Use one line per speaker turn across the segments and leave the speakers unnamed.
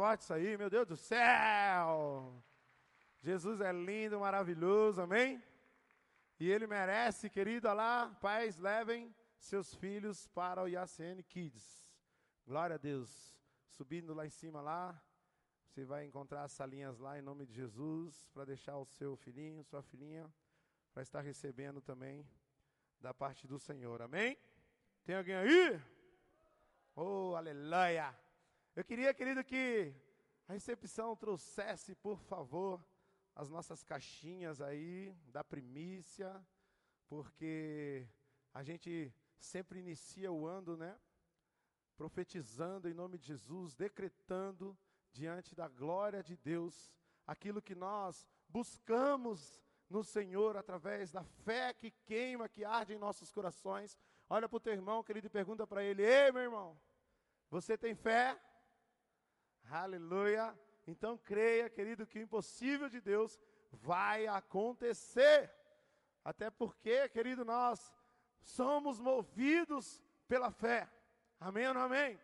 forte isso aí, meu Deus do céu! Jesus é lindo, maravilhoso, amém? E ele merece, querido, olha lá, pais, levem seus filhos para o IACN Kids. Glória a Deus. Subindo lá em cima lá, você vai encontrar as salinhas lá em nome de Jesus, para deixar o seu filhinho, sua filhinha, para estar recebendo também da parte do Senhor. Amém? Tem alguém aí? Oh, aleluia! Eu queria, querido, que a recepção trouxesse, por favor, as nossas caixinhas aí da primícia, porque a gente sempre inicia o ano, né? Profetizando em nome de Jesus, decretando diante da glória de Deus aquilo que nós buscamos no Senhor através da fé que queima, que arde em nossos corações. Olha para o teu irmão, querido, e pergunta para ele: Ei, meu irmão, você tem fé? Aleluia. Então creia, querido, que o impossível de Deus vai acontecer. Até porque, querido, nós somos movidos pela fé. Amém ou não amém?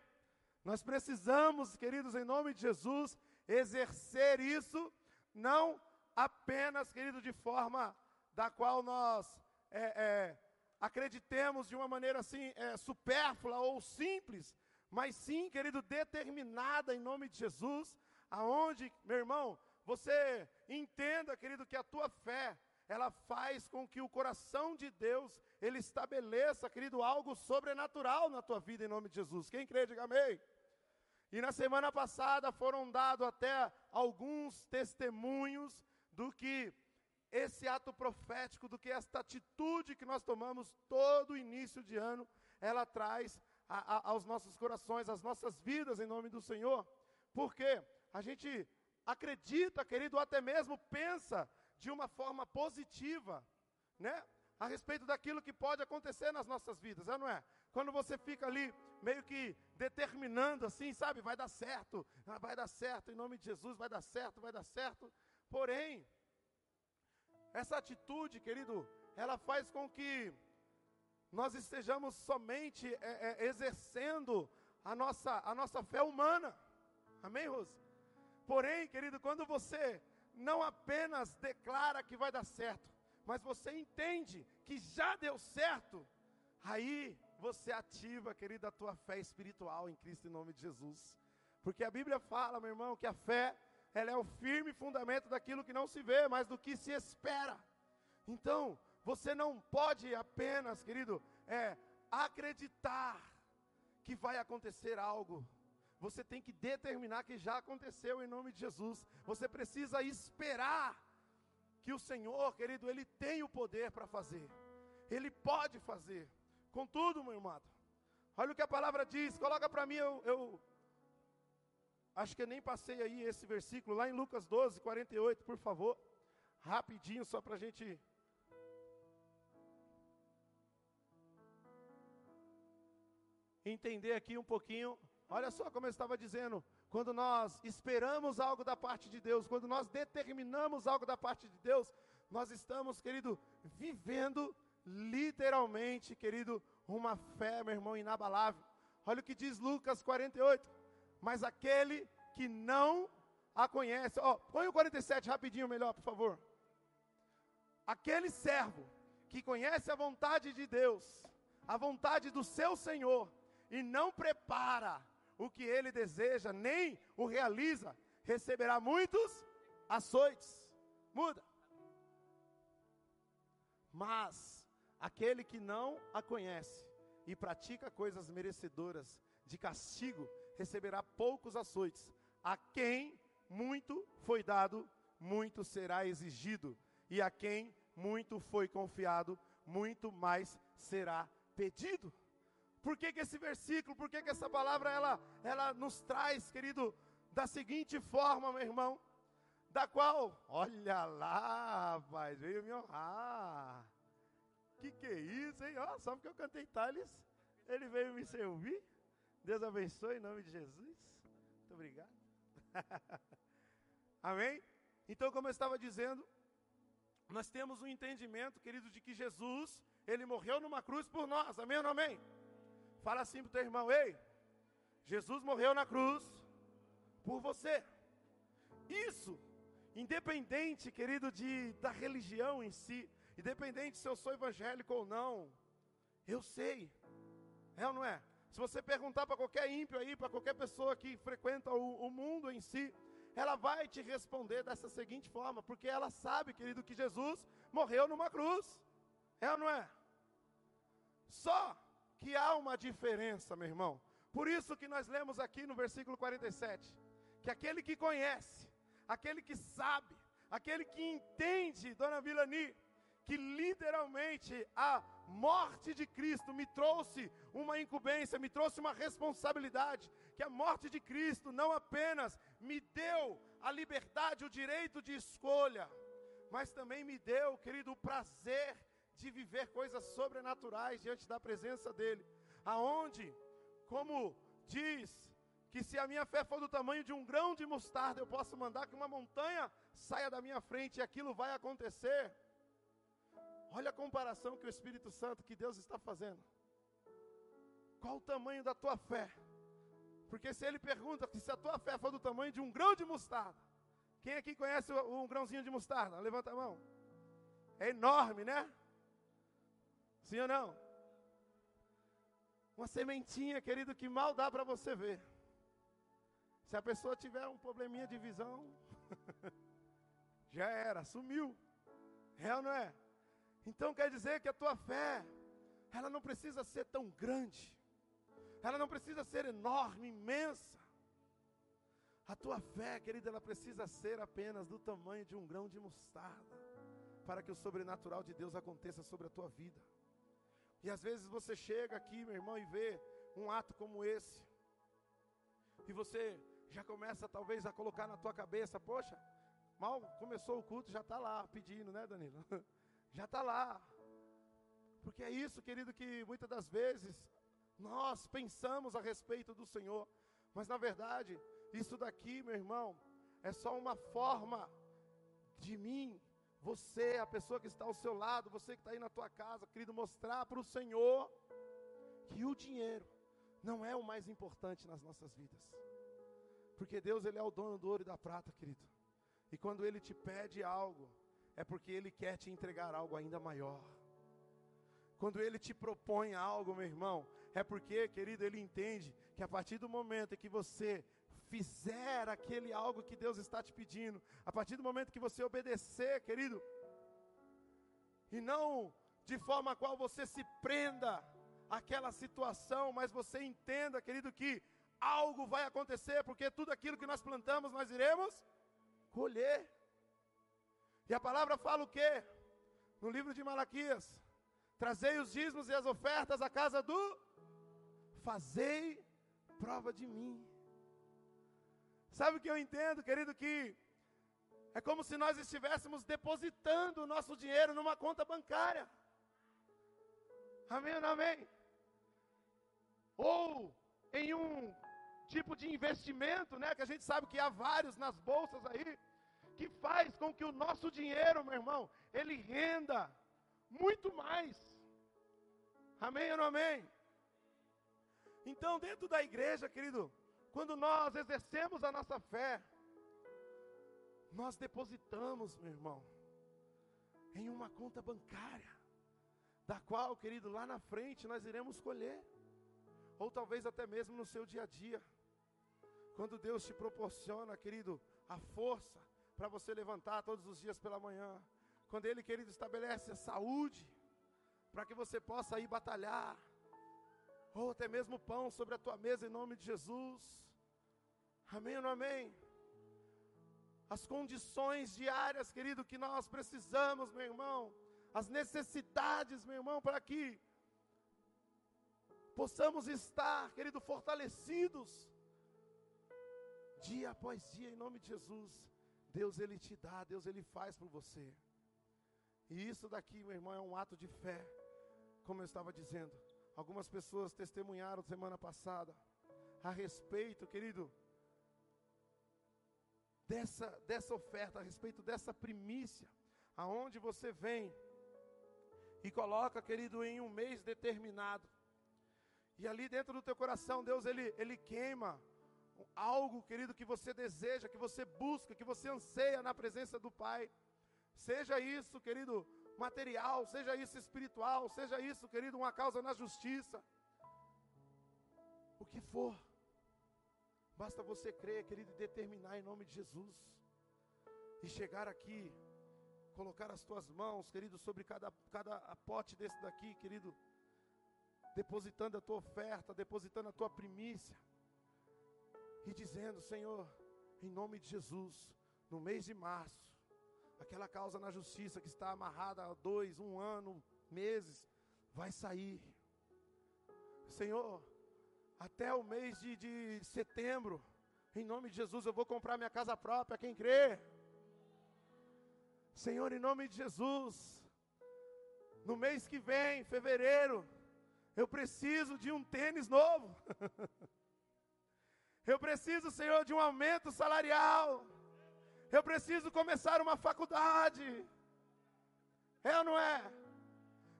Nós precisamos, queridos, em nome de Jesus, exercer isso, não apenas, querido, de forma da qual nós é, é, acreditemos de uma maneira assim, é, supérflua ou simples, mas sim, querido, determinada em nome de Jesus, aonde, meu irmão, você entenda, querido, que a tua fé, ela faz com que o coração de Deus, ele estabeleça, querido, algo sobrenatural na tua vida em nome de Jesus. Quem crê, diga amém. E na semana passada foram dados até alguns testemunhos do que esse ato profético, do que esta atitude que nós tomamos todo início de ano, ela traz a, a, aos nossos corações, às nossas vidas, em nome do Senhor. Porque a gente acredita, querido, ou até mesmo pensa de uma forma positiva, né? A respeito daquilo que pode acontecer nas nossas vidas, é não é? Quando você fica ali meio que determinando assim, sabe, vai dar certo, ah, vai dar certo, em nome de Jesus, vai dar certo, vai dar certo. Porém, essa atitude, querido, ela faz com que nós estejamos somente é, é, exercendo a nossa, a nossa fé humana. Amém, Rose? Porém, querido, quando você não apenas declara que vai dar certo, mas você entende que já deu certo, aí você ativa, querido, a tua fé espiritual em Cristo em nome de Jesus. Porque a Bíblia fala, meu irmão, que a fé, ela é o firme fundamento daquilo que não se vê, mas do que se espera. Então, você não pode apenas, querido, é, acreditar que vai acontecer algo você tem que determinar que já aconteceu em nome de Jesus. Você precisa esperar que o Senhor, querido, Ele tem o poder para fazer. Ele pode fazer. Contudo, meu irmão, olha o que a palavra diz. Coloca para mim, eu, eu acho que eu nem passei aí esse versículo, lá em Lucas 12, 48, por favor. Rapidinho, só para a gente entender aqui um pouquinho Olha só como eu estava dizendo, quando nós esperamos algo da parte de Deus, quando nós determinamos algo da parte de Deus, nós estamos, querido, vivendo literalmente, querido, uma fé, meu irmão, inabalável. Olha o que diz Lucas 48. Mas aquele que não a conhece, ó, põe o 47 rapidinho melhor, por favor. Aquele servo que conhece a vontade de Deus, a vontade do seu Senhor, e não prepara o que ele deseja, nem o realiza, receberá muitos açoites. Muda. Mas aquele que não a conhece e pratica coisas merecedoras de castigo, receberá poucos açoites. A quem muito foi dado, muito será exigido, e a quem muito foi confiado, muito mais será pedido. Por que, que esse versículo, por que, que essa palavra ela, ela nos traz, querido, da seguinte forma, meu irmão, da qual, olha lá, rapaz, veio me honrar. Que que é isso, hein? Ó, só porque eu cantei Thales, ele veio me servir. Deus abençoe em nome de Jesus. Muito obrigado. Amém? Então, como eu estava dizendo, nós temos um entendimento, querido, de que Jesus, ele morreu numa cruz por nós. Amém ou não amém? Fala assim para o teu irmão: Ei, Jesus morreu na cruz por você. Isso, independente, querido, de, da religião em si, independente se eu sou evangélico ou não, eu sei, é ou não é? Se você perguntar para qualquer ímpio aí, para qualquer pessoa que frequenta o, o mundo em si, ela vai te responder dessa seguinte forma, porque ela sabe, querido, que Jesus morreu numa cruz. É ou não é? Só que há uma diferença, meu irmão. Por isso que nós lemos aqui no versículo 47, que aquele que conhece, aquele que sabe, aquele que entende, dona Vilani, que literalmente a morte de Cristo me trouxe uma incumbência, me trouxe uma responsabilidade, que a morte de Cristo não apenas me deu a liberdade, o direito de escolha, mas também me deu, querido, o prazer de viver coisas sobrenaturais diante da presença dEle, aonde, como diz, que se a minha fé for do tamanho de um grão de mostarda, eu posso mandar que uma montanha saia da minha frente e aquilo vai acontecer. Olha a comparação que o Espírito Santo, que Deus está fazendo. Qual o tamanho da tua fé? Porque se ele pergunta se a tua fé for do tamanho de um grão de mostarda, quem aqui conhece um grãozinho de mostarda? Levanta a mão. É enorme, né? Sim ou não? Uma sementinha, querido, que mal dá para você ver. Se a pessoa tiver um probleminha de visão, já era, sumiu. É ou não é? Então quer dizer que a tua fé, ela não precisa ser tão grande, ela não precisa ser enorme, imensa. A tua fé, querida, ela precisa ser apenas do tamanho de um grão de mostarda, para que o sobrenatural de Deus aconteça sobre a tua vida. E às vezes você chega aqui, meu irmão, e vê um ato como esse, e você já começa talvez a colocar na tua cabeça, poxa, mal começou o culto, já está lá pedindo, né, Danilo? já está lá. Porque é isso, querido, que muitas das vezes nós pensamos a respeito do Senhor, mas na verdade, isso daqui, meu irmão, é só uma forma de mim, você, a pessoa que está ao seu lado, você que está aí na tua casa, querido, mostrar para o Senhor que o dinheiro não é o mais importante nas nossas vidas. Porque Deus, Ele é o dono do ouro e da prata, querido. E quando Ele te pede algo, é porque Ele quer te entregar algo ainda maior. Quando Ele te propõe algo, meu irmão, é porque, querido, Ele entende que a partir do momento em que você fizer aquele algo que Deus está te pedindo, a partir do momento que você obedecer, querido, e não de forma a qual você se prenda àquela situação, mas você entenda, querido, que algo vai acontecer, porque tudo aquilo que nós plantamos nós iremos colher. E a palavra fala o quê? No livro de Malaquias: Trazei os dízimos e as ofertas à casa do Fazei prova de mim. Sabe o que eu entendo, querido? Que é como se nós estivéssemos depositando o nosso dinheiro numa conta bancária. Amém ou não amém? Ou em um tipo de investimento, né? Que a gente sabe que há vários nas bolsas aí, que faz com que o nosso dinheiro, meu irmão, ele renda muito mais. Amém ou não amém? Então, dentro da igreja, querido, quando nós exercemos a nossa fé, nós depositamos, meu irmão, em uma conta bancária, da qual, querido, lá na frente nós iremos colher, ou talvez até mesmo no seu dia a dia. Quando Deus te proporciona, querido, a força para você levantar todos os dias pela manhã. Quando Ele, querido, estabelece a saúde para que você possa ir batalhar. Ou até mesmo pão sobre a tua mesa em nome de Jesus. Amém ou não amém? As condições diárias, querido, que nós precisamos, meu irmão. As necessidades, meu irmão, para que possamos estar, querido, fortalecidos dia após dia, em nome de Jesus, Deus Ele te dá, Deus Ele faz por você. E isso daqui, meu irmão, é um ato de fé, como eu estava dizendo. Algumas pessoas testemunharam semana passada a respeito, querido, dessa, dessa oferta, a respeito dessa primícia, aonde você vem e coloca, querido, em um mês determinado. E ali dentro do teu coração, Deus ele, ele queima algo, querido, que você deseja, que você busca, que você anseia na presença do Pai. Seja isso, querido, material, seja isso espiritual, seja isso, querido, uma causa na justiça. O que for. Basta você crer, querido, e determinar em nome de Jesus. E chegar aqui, colocar as tuas mãos, querido, sobre cada, cada pote desse daqui, querido, depositando a tua oferta, depositando a tua primícia, e dizendo: Senhor, em nome de Jesus, no mês de março, aquela causa na justiça que está amarrada há dois, um ano, meses, vai sair. Senhor, até o mês de, de setembro, em nome de Jesus, eu vou comprar minha casa própria, quem crê? Senhor, em nome de Jesus, no mês que vem, fevereiro, eu preciso de um tênis novo. eu preciso, Senhor, de um aumento salarial. Eu preciso começar uma faculdade. É ou não é?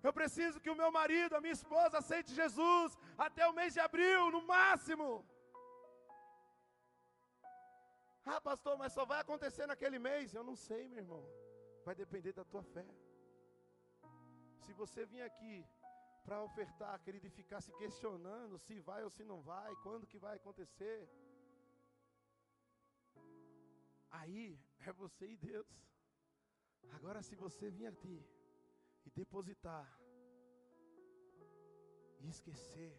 Eu preciso que o meu marido, a minha esposa aceite Jesus até o mês de abril, no máximo. Ah, pastor, mas só vai acontecer naquele mês. Eu não sei, meu irmão. Vai depender da tua fé. Se você vir aqui para ofertar, querido, e ficar se questionando se vai ou se não vai, quando que vai acontecer, aí é você e Deus. Agora, se você vir aqui e depositar e esquecer,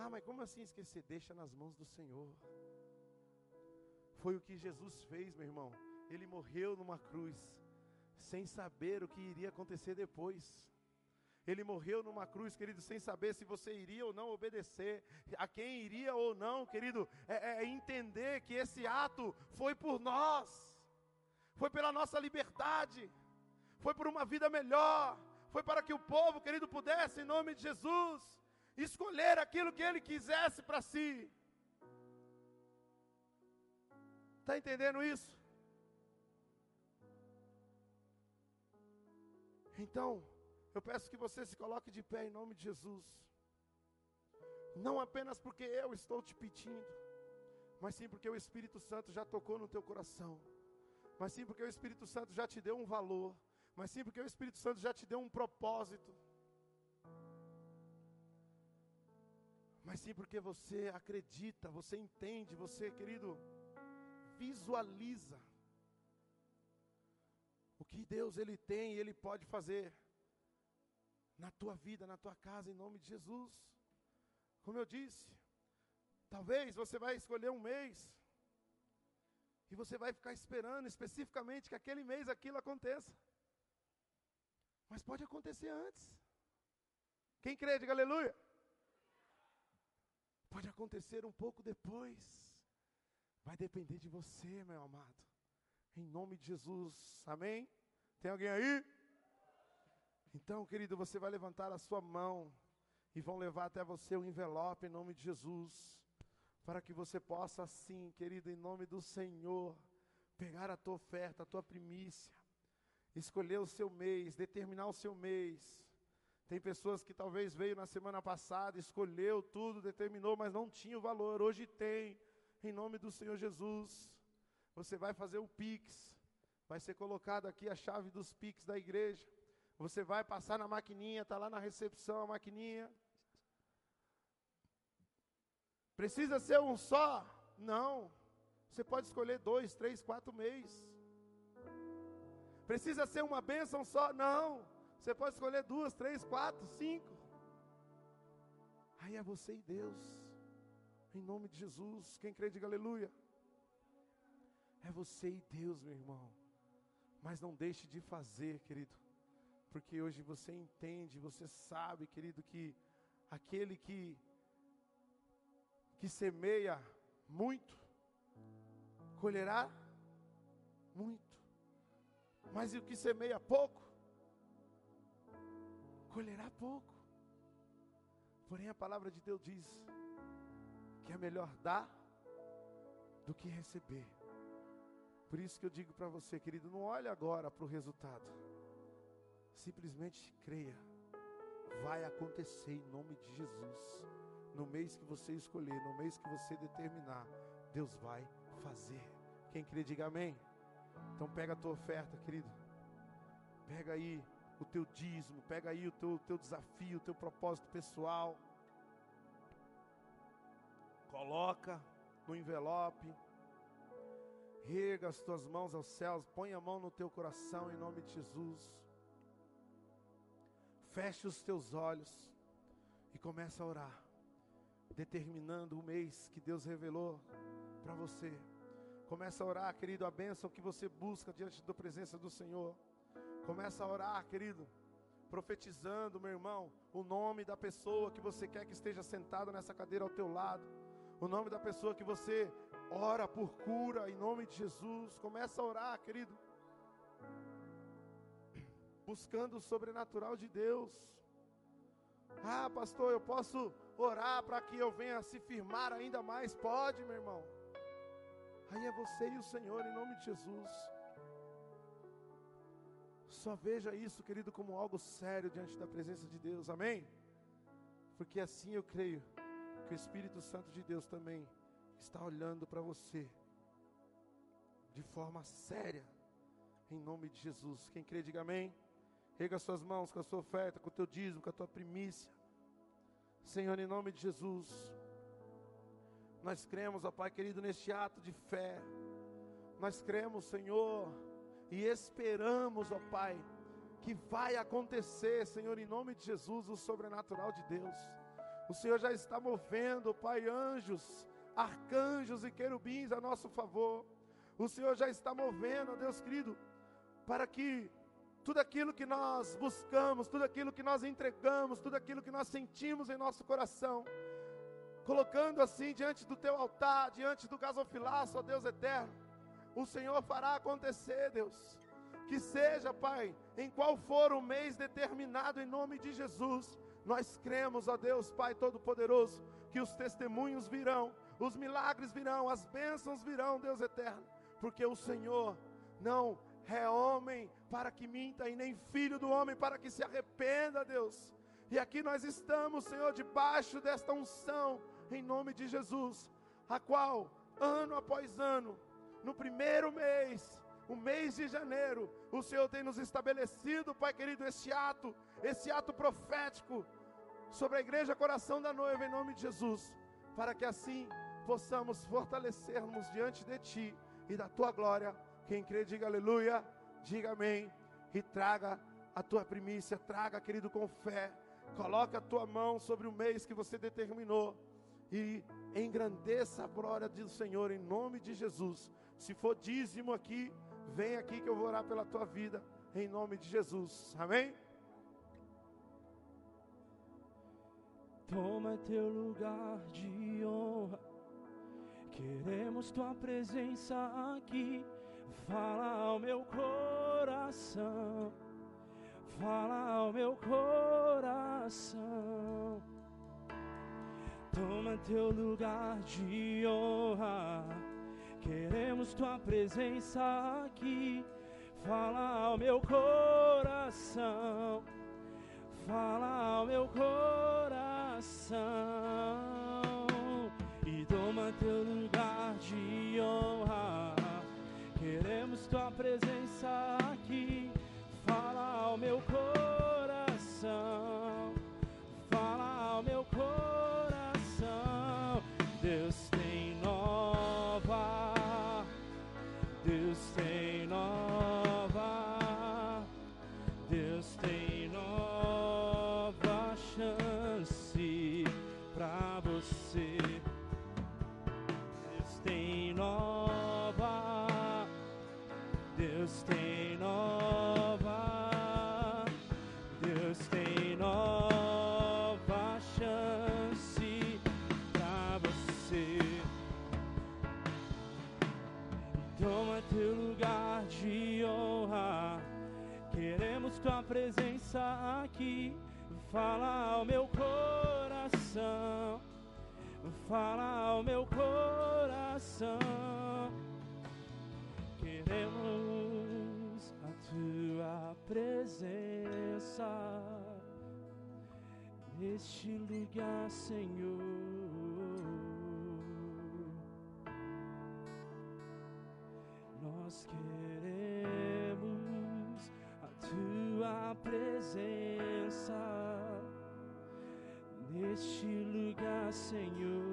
ah, mas como assim esquecer? Deixa nas mãos do Senhor. Foi o que Jesus fez, meu irmão. Ele morreu numa cruz, sem saber o que iria acontecer depois. Ele morreu numa cruz, querido, sem saber se você iria ou não obedecer, a quem iria ou não, querido, é, é entender que esse ato foi por nós, foi pela nossa liberdade, foi por uma vida melhor, foi para que o povo, querido, pudesse, em nome de Jesus, escolher aquilo que ele quisesse para si. Está entendendo isso? Então, eu peço que você se coloque de pé em nome de Jesus. Não apenas porque eu estou te pedindo, mas sim porque o Espírito Santo já tocou no teu coração. Mas sim porque o Espírito Santo já te deu um valor. Mas sim porque o Espírito Santo já te deu um propósito. Mas sim porque você acredita, você entende, você, querido, visualiza o que Deus ele tem e ele pode fazer na tua vida, na tua casa, em nome de Jesus. Como eu disse, talvez você vai escolher um mês e você vai ficar esperando especificamente que aquele mês aquilo aconteça. Mas pode acontecer antes. Quem crê, diga aleluia. Pode acontecer um pouco depois. Vai depender de você, meu amado. Em nome de Jesus. Amém? Tem alguém aí? Então, querido, você vai levantar a sua mão e vão levar até você o envelope em nome de Jesus, para que você possa assim, querido, em nome do Senhor, pegar a tua oferta, a tua primícia, escolher o seu mês, determinar o seu mês. Tem pessoas que talvez veio na semana passada, escolheu tudo, determinou, mas não tinha o valor. Hoje tem, em nome do Senhor Jesus. Você vai fazer o Pix, vai ser colocado aqui a chave dos Pix da igreja. Você vai passar na maquininha, está lá na recepção a maquininha. Precisa ser um só? Não. Você pode escolher dois, três, quatro meses. Precisa ser uma bênção só? Não. Você pode escolher duas, três, quatro, cinco. Aí é você e Deus. Em nome de Jesus. Quem crê, diga aleluia. É você e Deus, meu irmão. Mas não deixe de fazer, querido porque hoje você entende, você sabe, querido, que aquele que que semeia muito colherá muito. Mas o que semeia pouco colherá pouco. Porém a palavra de Deus diz que é melhor dar do que receber. Por isso que eu digo para você, querido, não olhe agora para o resultado. Simplesmente creia. Vai acontecer em nome de Jesus. No mês que você escolher, no mês que você determinar, Deus vai fazer. Quem crê, diga amém. Então pega a tua oferta, querido. Pega aí o teu dízimo, pega aí o teu, teu desafio, o teu propósito pessoal. Coloca no envelope. Rega as tuas mãos aos céus, põe a mão no teu coração em nome de Jesus. Feche os teus olhos e começa a orar, determinando o mês que Deus revelou para você. Começa a orar, querido, a bênção que você busca diante da presença do Senhor. Começa a orar, querido, profetizando, meu irmão, o nome da pessoa que você quer que esteja sentado nessa cadeira ao teu lado. O nome da pessoa que você ora por cura em nome de Jesus. Começa a orar, querido. Buscando o sobrenatural de Deus. Ah, pastor, eu posso orar para que eu venha se firmar ainda mais? Pode, meu irmão. Aí é você e o Senhor, em nome de Jesus. Só veja isso, querido, como algo sério diante da presença de Deus, amém? Porque assim eu creio que o Espírito Santo de Deus também está olhando para você de forma séria, em nome de Jesus. Quem crê, diga amém. Rega suas mãos com a sua oferta, com o teu dízimo, com a tua primícia. Senhor, em nome de Jesus. Nós cremos, ó Pai querido, neste ato de fé. Nós cremos, Senhor, e esperamos, ó Pai, que vai acontecer, Senhor, em nome de Jesus, o sobrenatural de Deus. O Senhor já está movendo, Pai, anjos, arcanjos e querubins a nosso favor. O Senhor já está movendo, ó Deus querido, para que tudo aquilo que nós buscamos, tudo aquilo que nós entregamos, tudo aquilo que nós sentimos em nosso coração, colocando assim diante do teu altar, diante do gasofilaço, ó Deus eterno, o Senhor fará acontecer, Deus. Que seja, Pai, em qual for o mês determinado em nome de Jesus, nós cremos, ó Deus, Pai Todo-Poderoso, que os testemunhos virão, os milagres virão, as bênçãos virão, Deus eterno, porque o Senhor não é homem para que minta e nem filho do homem para que se arrependa, Deus. E aqui nós estamos, Senhor, debaixo desta unção, em nome de Jesus, a qual, ano após ano, no primeiro mês, o mês de janeiro, o Senhor tem nos estabelecido, Pai querido, esse ato, esse ato profético sobre a igreja Coração da Noiva, em nome de Jesus, para que assim possamos fortalecermos diante de Ti e da Tua glória. Quem crê, diga aleluia, diga amém e traga a tua primícia, traga, querido, com fé. Coloca a tua mão sobre o mês que você determinou e engrandeça a glória do Senhor em nome de Jesus. Se for dízimo aqui, vem aqui que eu vou orar pela tua vida em nome de Jesus. Amém?
Toma teu lugar de honra. Queremos tua presença aqui. Fala ao meu coração. Fala ao meu coração. Toma teu lugar de honra. Queremos tua presença aqui. Fala ao meu coração. Fala ao meu coração. E toma teu lugar de honra. Queremos tua presença Fala ao meu coração. Fala ao meu coração. Queremos a tua presença neste lugar, Senhor. Nós queremos a tua presença neste lugar, Senhor.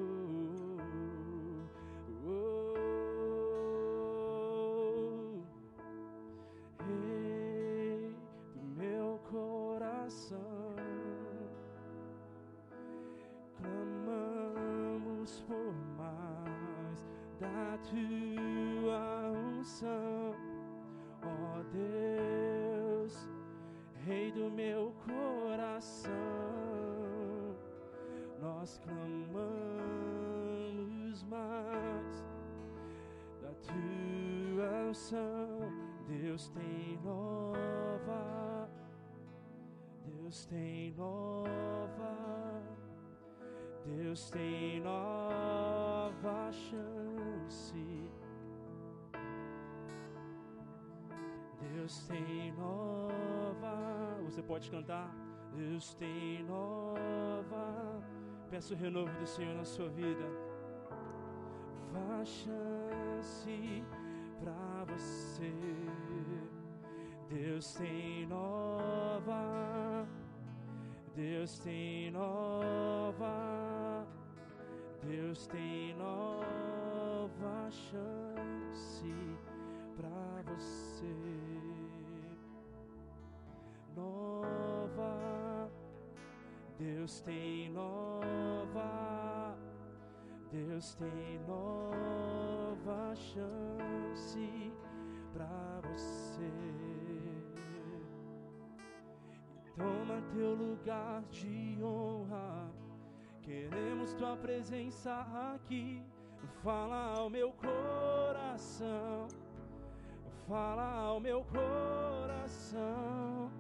Unção, Deus tem nova, Deus tem nova, Deus tem nova chance. Deus tem nova. Você pode cantar. Deus tem nova. Peço o renovo do Senhor na sua vida. Vá Deus tem nova chance pra você. Nova, Deus tem nova, Deus tem nova chance pra você. Toma teu lugar de honra. Queremos tua presença aqui. Fala ao meu coração. Fala ao meu coração.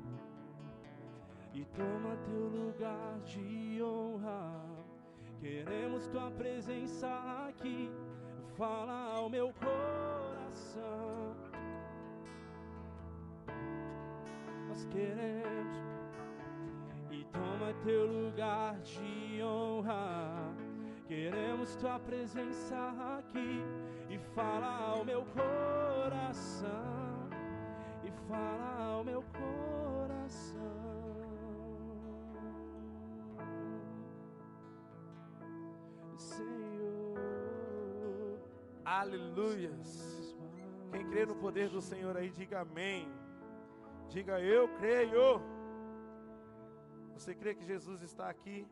E toma teu lugar de honra. Queremos tua presença aqui. Fala ao meu coração. Nós queremos toma teu lugar de honra. Queremos tua presença aqui e fala ao meu coração, e fala ao meu coração. Senhor,
Aleluias. Quem crê no poder do Senhor aí, diga amém. Diga eu creio. Você crê que Jesus está aqui?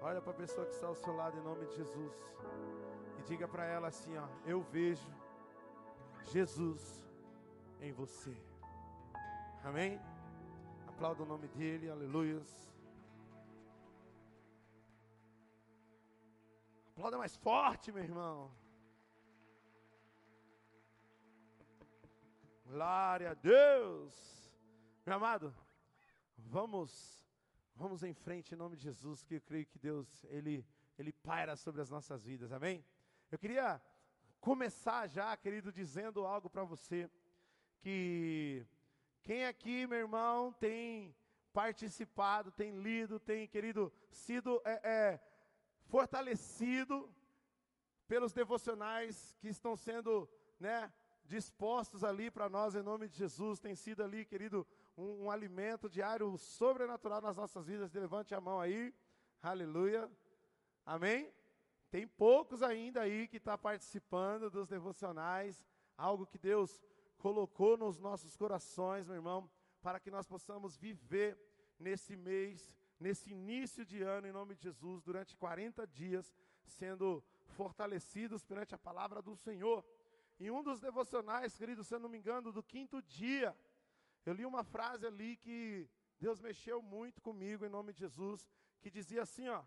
Olha para a pessoa que está ao seu lado em nome de Jesus. E diga para ela assim, ó, eu vejo Jesus em você. Amém? Aplauda o nome dele, aleluias. Aplauda mais forte, meu irmão. Glória a Deus. Meu amado, vamos vamos em frente em nome de Jesus, que eu creio que Deus ele ele paira sobre as nossas vidas. Amém? Eu queria começar já, querido, dizendo algo para você que quem aqui, meu irmão, tem participado, tem lido, tem, querido, sido é, é, fortalecido pelos devocionais que estão sendo, né, dispostos ali para nós em nome de Jesus. Tem sido ali, querido, um, um, alimento diário sobrenatural nas nossas vidas. Levante a mão aí, aleluia, amém. Tem poucos ainda aí que está participando dos devocionais, algo que Deus colocou nos nossos corações, meu irmão, para que nós possamos viver nesse mês, nesse início de ano, em nome de Jesus, durante 40 dias, sendo fortalecidos perante a palavra do Senhor. Em um dos devocionais, querido, se eu não me engano, do quinto dia, eu li uma frase ali que Deus mexeu muito comigo em nome de Jesus, que dizia assim, ó: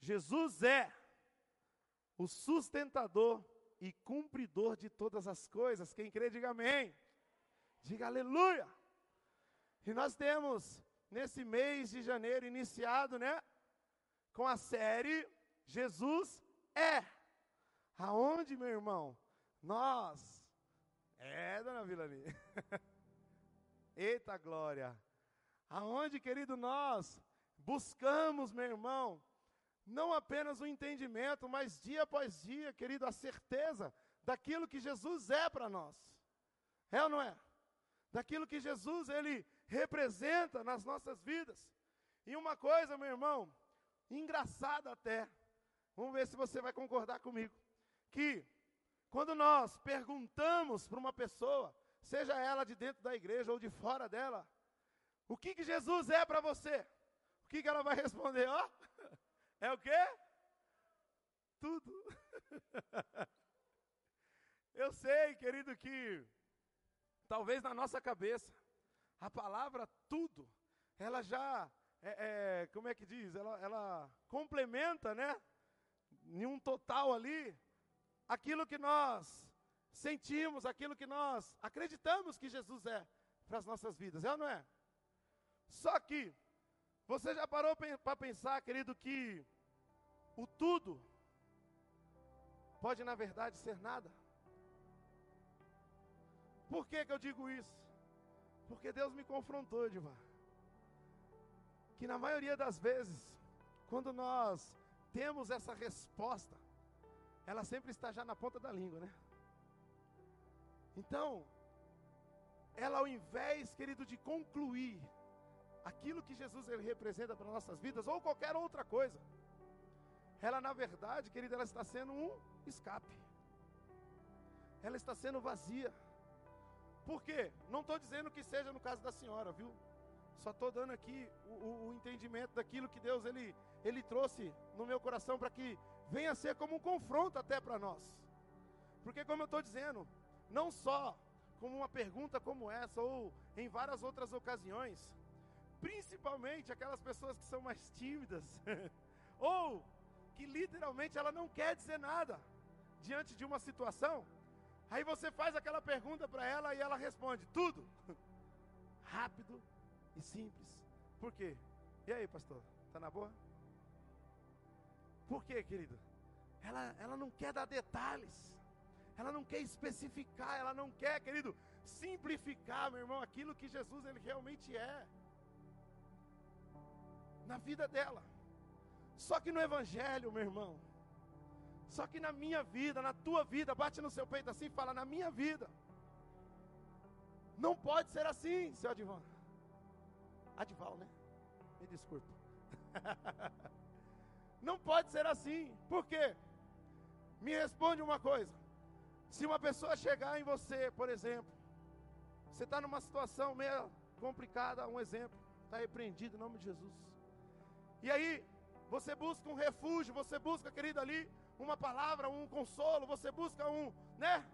Jesus é o sustentador e cumpridor de todas as coisas. Quem crê, diga amém. Diga aleluia. E nós temos nesse mês de janeiro iniciado, né, com a série Jesus é. Aonde, meu irmão? Nós. É, dona Vilani. Eita glória. Aonde, querido, nós buscamos, meu irmão, não apenas o entendimento, mas dia após dia, querido, a certeza daquilo que Jesus é para nós. É ou não é? Daquilo que Jesus ele representa nas nossas vidas. E uma coisa, meu irmão, engraçada até. Vamos ver se você vai concordar comigo. Que quando nós perguntamos para uma pessoa, seja ela de dentro da igreja ou de fora dela, o que, que Jesus é para você? O que, que ela vai responder? Ó, oh, é o quê? Tudo. Eu sei, querido, que talvez na nossa cabeça a palavra tudo, ela já, é, é, como é que diz? Ela, ela complementa, né? Em um total ali, aquilo que nós sentimos, aquilo que nós acreditamos que Jesus é para as nossas vidas, é ou não é? Só que, você já parou para pensar, querido, que o tudo pode na verdade ser nada? Por que, que eu digo isso? Porque Deus me confrontou, Edivar. Que na maioria das vezes, quando nós temos essa resposta, ela sempre está já na ponta da língua, né? Então, ela ao invés, querido, de concluir aquilo que Jesus ele representa para nossas vidas, ou qualquer outra coisa, ela na verdade, querido, ela está sendo um escape. Ela está sendo vazia. Por quê? Não estou dizendo que seja no caso da senhora, viu? Só estou dando aqui o, o, o, entendimento daquilo que Deus ele, ele trouxe no meu coração para que venha ser como um confronto até para nós. Porque, como eu estou dizendo, não só como uma pergunta como essa, ou em várias outras ocasiões, principalmente aquelas pessoas que são mais tímidas, ou que literalmente ela não quer dizer nada diante de uma situação, Aí você faz aquela pergunta para ela e ela responde tudo. Rápido e simples. Por quê? E aí, pastor? Tá na boa? Por quê, querido? Ela, ela não quer dar detalhes. Ela não quer especificar, ela não quer, querido, simplificar, meu irmão, aquilo que Jesus ele realmente é na vida dela. Só que no evangelho, meu irmão, só que na minha vida, na tua vida, bate no seu peito assim e fala: na minha vida. Não pode ser assim, seu Adivan. Adival, né? Me desculpa. Não pode ser assim. Por quê? Me responde uma coisa. Se uma pessoa chegar em você, por exemplo, você está numa situação meio complicada, um exemplo, está repreendido em nome de Jesus. E aí, você busca um refúgio, você busca, querido, ali, uma palavra, um consolo, você busca um, né?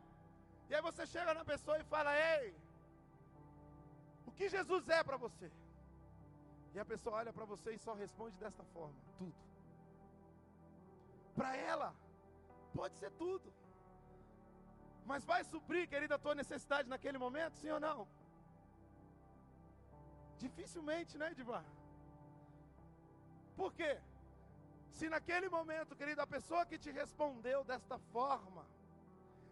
E aí você chega na pessoa e fala: Ei, o que Jesus é para você? E a pessoa olha para você e só responde desta forma: tudo. Para ela, pode ser tudo. Mas vai suprir, querida, a tua necessidade naquele momento, sim ou não? Dificilmente, né, Edivar? Por quê? Se naquele momento, querido, a pessoa que te respondeu desta forma,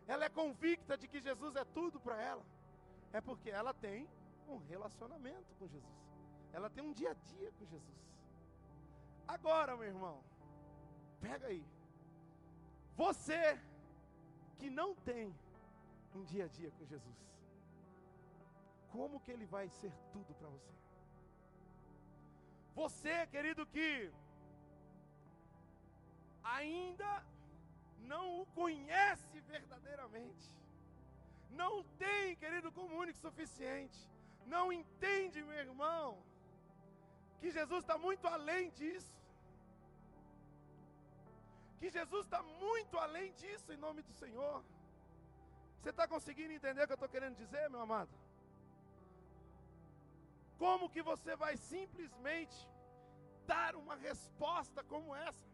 ela é convicta de que Jesus é tudo para ela, é porque ela tem um relacionamento com Jesus. Ela tem um dia a dia com Jesus. Agora, meu irmão, pega aí. Você que não tem um dia a dia com Jesus, como que ele vai ser tudo para você? Você, querido, que ainda não o conhece verdadeiramente, não tem, querido, como único suficiente, não entende, meu irmão, que Jesus está muito além disso, que Jesus está muito além disso em nome do Senhor. Você está conseguindo entender o que eu estou querendo dizer, meu amado? Como que você vai simplesmente dar uma resposta como essa?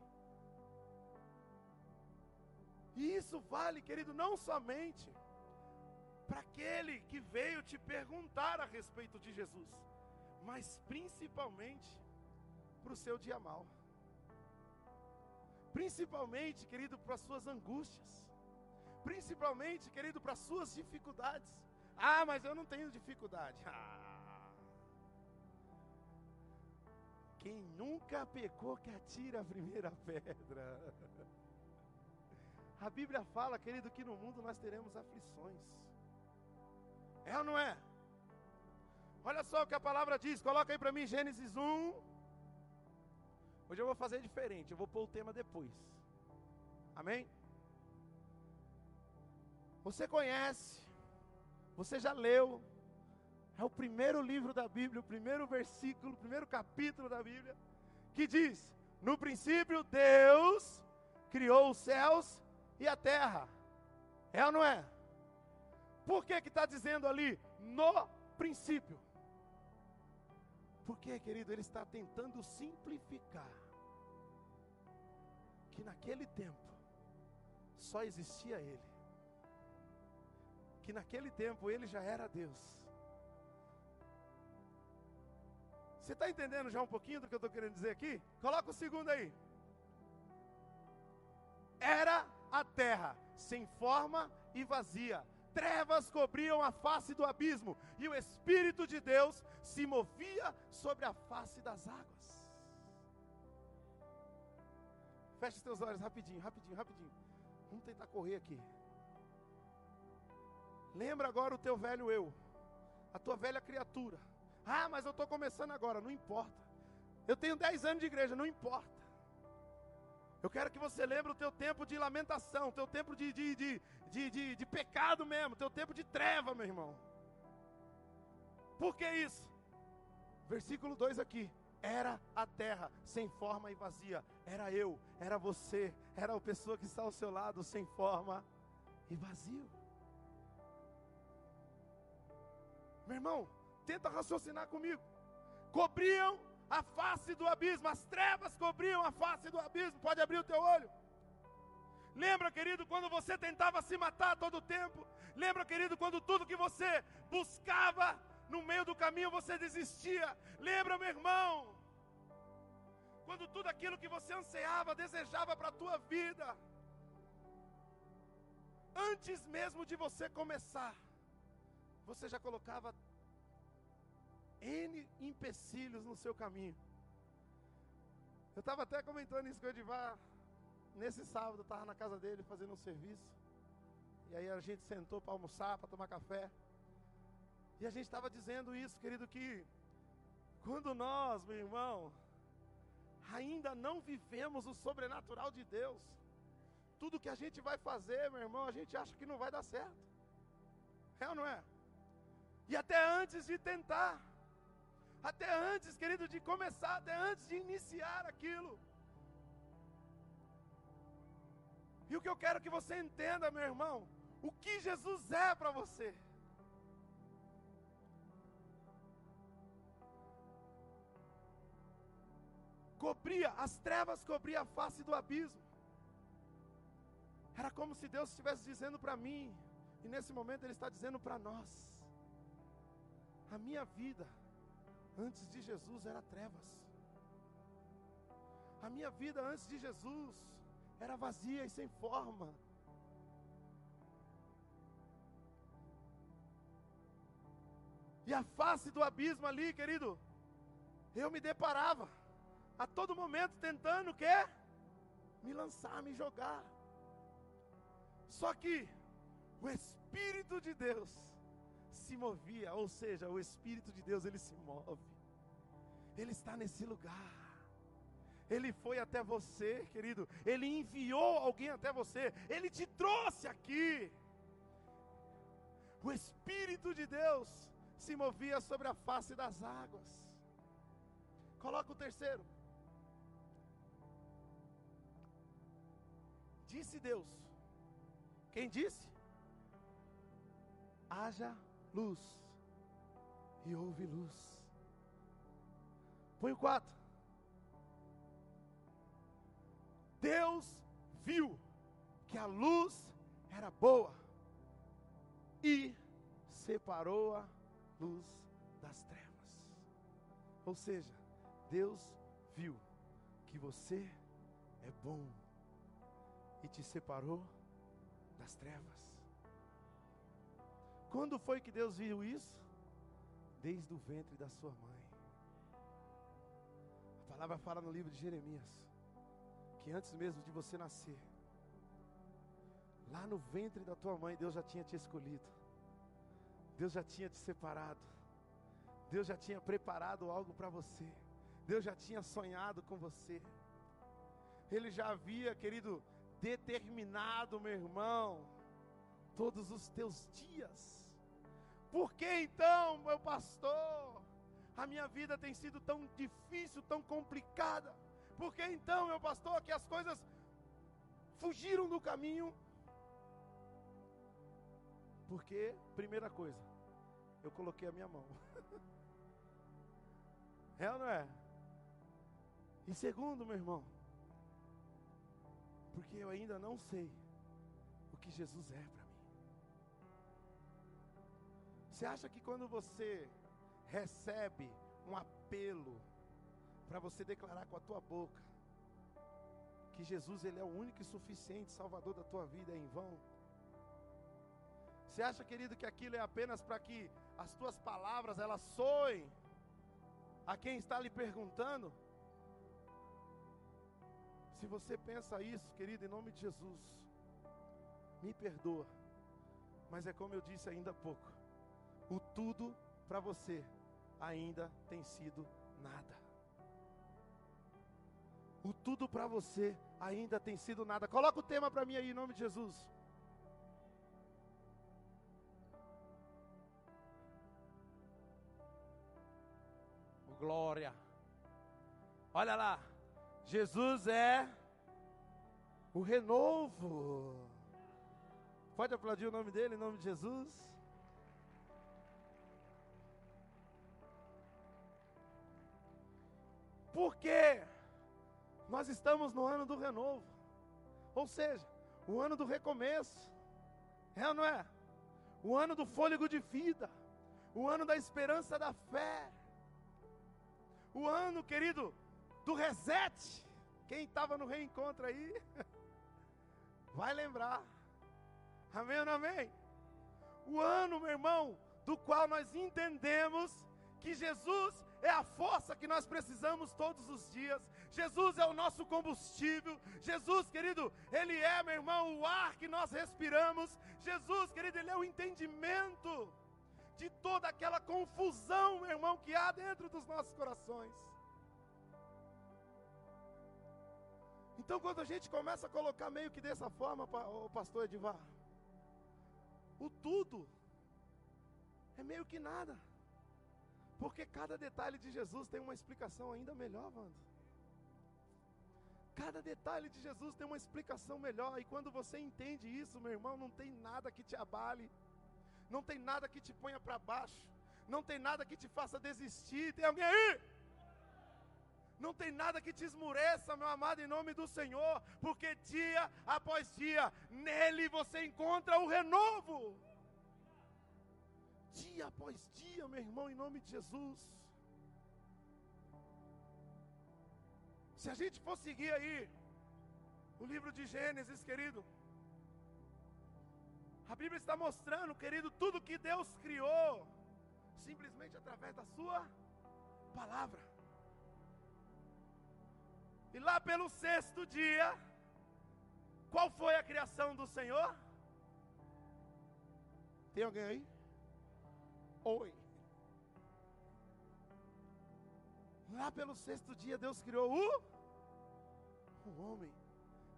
E isso vale, querido, não somente para aquele que veio te perguntar a respeito de Jesus, mas principalmente para o seu dia mal. Principalmente, querido, para as suas angústias. Principalmente, querido, para as suas dificuldades. Ah, mas eu não tenho dificuldade. Ah. Quem nunca pecou que atira a primeira pedra. A Bíblia fala, querido, que no mundo nós teremos aflições. É ou não é? Olha só o que a palavra diz, coloca aí para mim Gênesis 1. Hoje eu vou fazer diferente, eu vou pôr o tema depois. Amém? Você conhece, você já leu, é o primeiro livro da Bíblia, o primeiro versículo, o primeiro capítulo da Bíblia, que diz: No princípio Deus criou os céus e a terra. É ou não é? Por que está dizendo ali no princípio? Porque, querido, ele está tentando simplificar que naquele tempo só existia ele. Que naquele tempo ele já era Deus. Você está entendendo já um pouquinho do que eu estou querendo dizer aqui? Coloca o segundo aí. Era a terra sem forma e vazia. Trevas cobriam a face do abismo, e o Espírito de Deus se movia sobre a face das águas. Feche os teus olhos rapidinho, rapidinho, rapidinho. Vamos tentar correr aqui. Lembra agora o teu velho eu, a tua velha criatura. Ah, mas eu estou começando agora, não importa. Eu tenho 10 anos de igreja, não importa. Eu quero que você lembre o teu tempo de lamentação, o teu tempo de, de, de, de, de, de pecado mesmo, teu tempo de treva, meu irmão. Por que isso? Versículo 2 aqui. Era a terra sem forma e vazia. Era eu, era você, era a pessoa que está ao seu lado sem forma e vazio. Meu irmão, tenta raciocinar comigo. Cobriam a face do abismo, as trevas cobriam a face do abismo. Pode abrir o teu olho. Lembra, querido, quando você tentava se matar todo o tempo? Lembra, querido, quando tudo que você buscava no meio do caminho você desistia? Lembra, meu irmão? Quando tudo aquilo que você ansiava, desejava para a tua vida, antes mesmo de você começar, você já colocava N empecilhos no seu caminho. Eu estava até comentando isso com o Edivar. Nesse sábado, estava na casa dele fazendo um serviço. E aí a gente sentou para almoçar, para tomar café. E a gente estava dizendo isso, querido, que quando nós, meu irmão, ainda não vivemos o sobrenatural de Deus, tudo que a gente vai fazer, meu irmão, a gente acha que não vai dar certo. É ou não é? E até antes de tentar, até antes, querido, de começar, até antes de iniciar aquilo. E o que eu quero que você entenda, meu irmão, o que Jesus é para você. Cobria, as trevas cobria a face do abismo. Era como se Deus estivesse dizendo para mim, e nesse momento Ele está dizendo para nós: a minha vida antes de Jesus era trevas. A minha vida antes de Jesus era vazia e sem forma. E a face do abismo ali, querido, eu me deparava a todo momento tentando o quê? Me lançar, me jogar. Só que o Espírito de Deus se movia, ou seja, o Espírito de Deus ele se move, ele está nesse lugar. Ele foi até você, querido. Ele enviou alguém até você. Ele te trouxe aqui. O Espírito de Deus se movia sobre a face das águas. Coloca o terceiro. Disse Deus. Quem disse? Haja luz. E houve luz. Põe o 4. Deus viu que a luz era boa e separou a luz das trevas. Ou seja, Deus viu que você é bom e te separou das trevas. Quando foi que Deus viu isso? Desde o ventre da sua mãe. A palavra fala no livro de Jeremias que antes mesmo de você nascer, Lá no ventre da tua mãe, Deus já tinha te escolhido. Deus já tinha te separado. Deus já tinha preparado algo para você. Deus já tinha sonhado com você. Ele já havia, querido, determinado, meu irmão, todos os teus dias. Por que então, meu pastor, a minha vida tem sido tão difícil, tão complicada? Por que então, meu pastor, que as coisas fugiram do caminho? Porque, primeira coisa, eu coloquei a minha mão. é ou não é? E segundo, meu irmão, porque eu ainda não sei o que Jesus é para mim. Você acha que quando você recebe um apelo para você declarar com a tua boca que Jesus ele é o único e suficiente Salvador da tua vida é em vão? Você acha, querido, que aquilo é apenas para que as tuas palavras elas soem a quem está lhe perguntando? Se você pensa isso, querido, em nome de Jesus, me perdoa. Mas é como eu disse ainda há pouco: o tudo para você ainda tem sido nada. O tudo para você ainda tem sido nada. Coloca o tema para mim aí, em nome de Jesus. Glória. Olha lá. Jesus é o renovo. Pode aplaudir o nome dele, em nome de Jesus. Porque nós estamos no ano do renovo. Ou seja, o ano do recomeço. É ou não é? O ano do fôlego de vida. O ano da esperança da fé. O ano, querido, do reset. Quem estava no reencontro aí, vai lembrar. Amém ou não amém? O ano, meu irmão, do qual nós entendemos que Jesus é a força que nós precisamos todos os dias. Jesus é o nosso combustível. Jesus, querido, Ele é, meu irmão, o ar que nós respiramos. Jesus, querido, Ele é o entendimento de toda aquela confusão, meu irmão, que há dentro dos nossos corações. Então, quando a gente começa a colocar meio que dessa forma, o pastor Edivar, o tudo é meio que nada, porque cada detalhe de Jesus tem uma explicação ainda melhor, Wanda. Cada detalhe de Jesus tem uma explicação melhor, e quando você entende isso, meu irmão, não tem nada que te abale, não tem nada que te ponha para baixo, não tem nada que te faça desistir. Tem alguém aí? Não tem nada que te esmureça, meu amado, em nome do Senhor, porque dia após dia, nele você encontra o renovo. Dia após dia, meu irmão, em nome de Jesus. Se a gente for seguir aí, o livro de Gênesis, querido, a Bíblia está mostrando, querido, tudo que Deus criou, simplesmente através da Sua palavra. E lá pelo sexto dia, qual foi a criação do Senhor? Tem alguém aí? Oi. Lá pelo sexto dia, Deus criou o, o homem.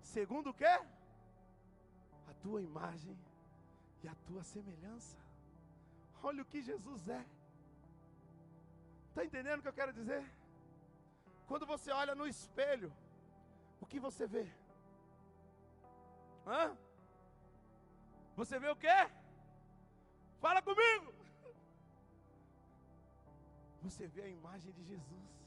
Segundo o que? A tua imagem e a tua semelhança. Olha o que Jesus é. Está entendendo o que eu quero dizer? Quando você olha no espelho, o que você vê? Hã? Você vê o quê? Fala comigo! Você vê a imagem de Jesus.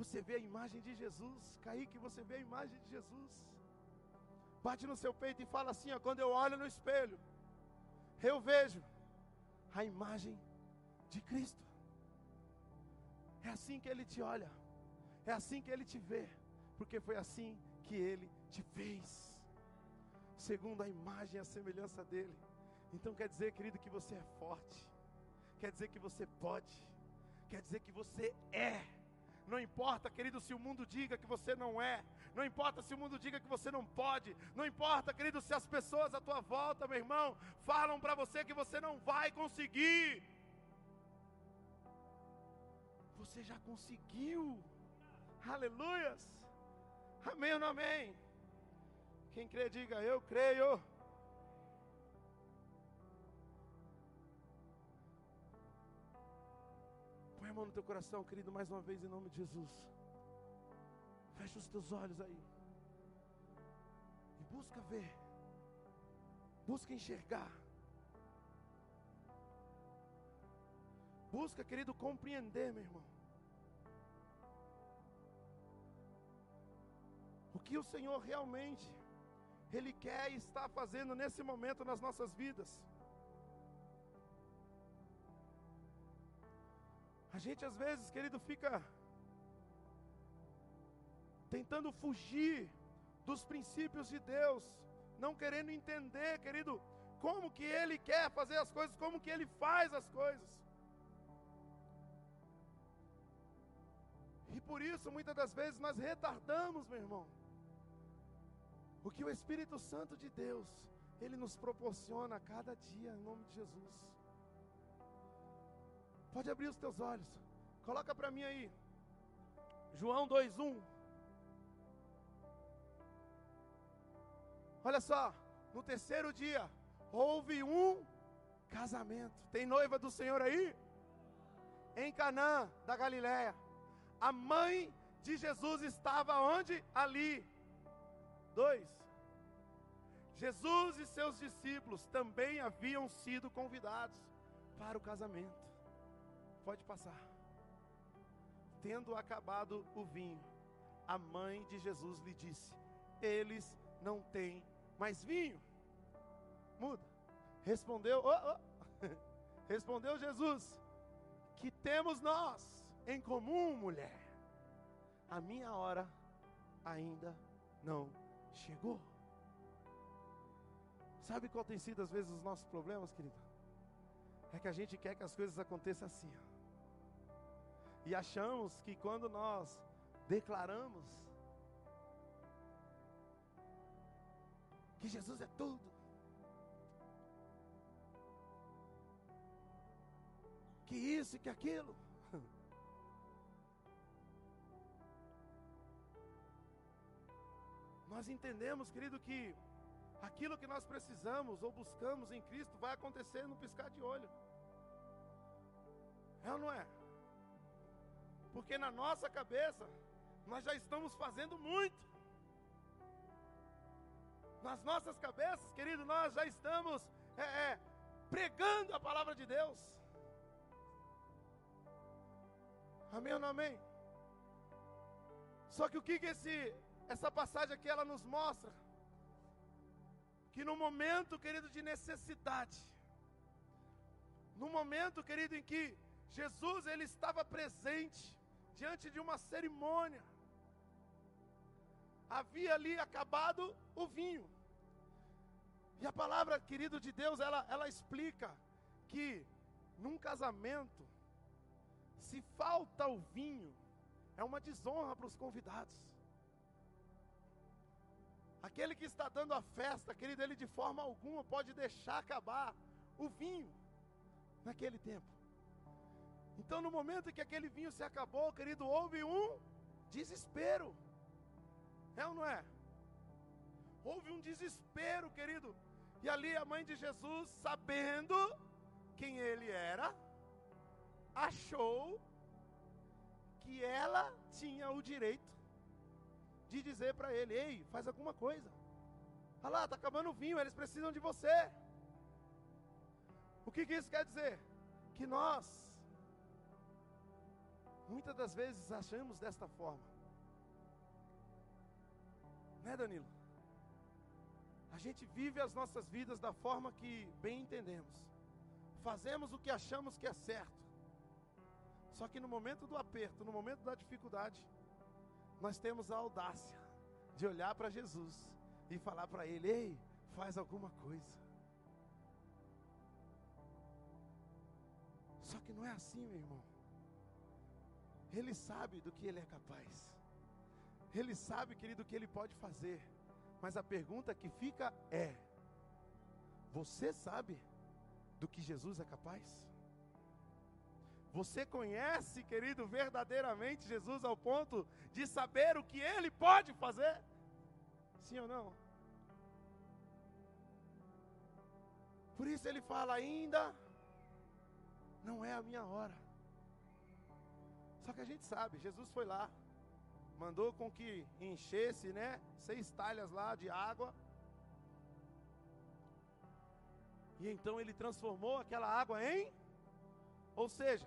Você vê a imagem de Jesus. Kaique, você vê a imagem de Jesus. Bate no seu peito e fala assim: ó, quando eu olho no espelho, eu vejo a imagem de Cristo. É assim que Ele te olha, é assim que Ele te vê, porque foi assim que Ele te fez, segundo a imagem e a semelhança dEle. Então quer dizer, querido, que você é forte, quer dizer que você pode, quer dizer que você é Não importa, querido, se o mundo diga que você não é. Não importa se o mundo diga que você não pode. Não importa, querido, se as pessoas à tua volta, meu irmão, falam para você que você não vai conseguir. Você já conseguiu. Aleluias. Amém ou não amém? Quem crê, diga eu creio. Mão no teu coração, querido, mais uma vez em nome de Jesus. Fecha os teus olhos aí. E busca ver. Busca enxergar. Busca, querido, compreender, meu irmão. O que o Senhor realmente Ele quer e está fazendo nesse momento nas nossas vidas. A gente às vezes, querido, fica tentando fugir dos princípios de Deus, não querendo entender, querido, como que Ele quer fazer as coisas, como que Ele faz as coisas. E por isso, muitas das vezes, nós retardamos, meu irmão, o que o Espírito Santo de Deus, Ele nos proporciona a cada dia, em nome de Jesus. Pode abrir os teus olhos. Coloca para mim aí. João 2:1. Olha só, no terceiro dia houve um casamento. Tem noiva do Senhor aí? Em Canaã da Galiléia. A mãe de Jesus estava onde? Ali. Dois. Jesus e seus discípulos também haviam sido convidados para o casamento. Pode passar. Tendo acabado o vinho, a mãe de Jesus lhe disse: Eles não têm mais vinho. Muda. Respondeu, oh, oh. respondeu Jesus: Que temos nós em comum, mulher? A minha hora ainda não chegou. Sabe qual tem sido às vezes os nossos problemas, querido? É que a gente quer que as coisas aconteçam assim. Ó. E achamos que quando nós declaramos que Jesus é tudo, que isso e que aquilo, nós entendemos, querido, que aquilo que nós precisamos ou buscamos em Cristo vai acontecer no piscar de olho. É ou não é? Porque na nossa cabeça, nós já estamos fazendo muito. Nas nossas cabeças, querido, nós já estamos é, é, pregando a palavra de Deus. Amém ou não amém? Só que o que, que esse, essa passagem aqui ela nos mostra? Que no momento, querido, de necessidade, no momento, querido, em que Jesus ele estava presente diante de uma cerimônia. Havia ali acabado o vinho. E a palavra, querido de Deus, ela, ela explica que num casamento, se falta o vinho, é uma desonra para os convidados. Aquele que está dando a festa, querido, ele de forma alguma pode deixar acabar o vinho naquele tempo. Então, no momento que aquele vinho se acabou, querido, houve um desespero. É ou não é? Houve um desespero, querido. E ali a mãe de Jesus, sabendo quem ele era, achou que ela tinha o direito de dizer para ele: Ei, faz alguma coisa. Olha lá, está acabando o vinho, eles precisam de você. O que, que isso quer dizer? Que nós Muitas das vezes achamos desta forma. Né, Danilo? A gente vive as nossas vidas da forma que bem entendemos. Fazemos o que achamos que é certo. Só que no momento do aperto, no momento da dificuldade, nós temos a audácia de olhar para Jesus e falar para Ele: Ei, faz alguma coisa. Só que não é assim, meu irmão. Ele sabe do que ele é capaz. Ele sabe, querido, o que ele pode fazer. Mas a pergunta que fica é: você sabe do que Jesus é capaz? Você conhece, querido, verdadeiramente Jesus ao ponto de saber o que ele pode fazer? Sim ou não? Por isso ele fala ainda, não é a minha hora. Só que a gente sabe, Jesus foi lá, mandou com que enchesse, né, seis talhas lá de água. E então ele transformou aquela água em, ou seja,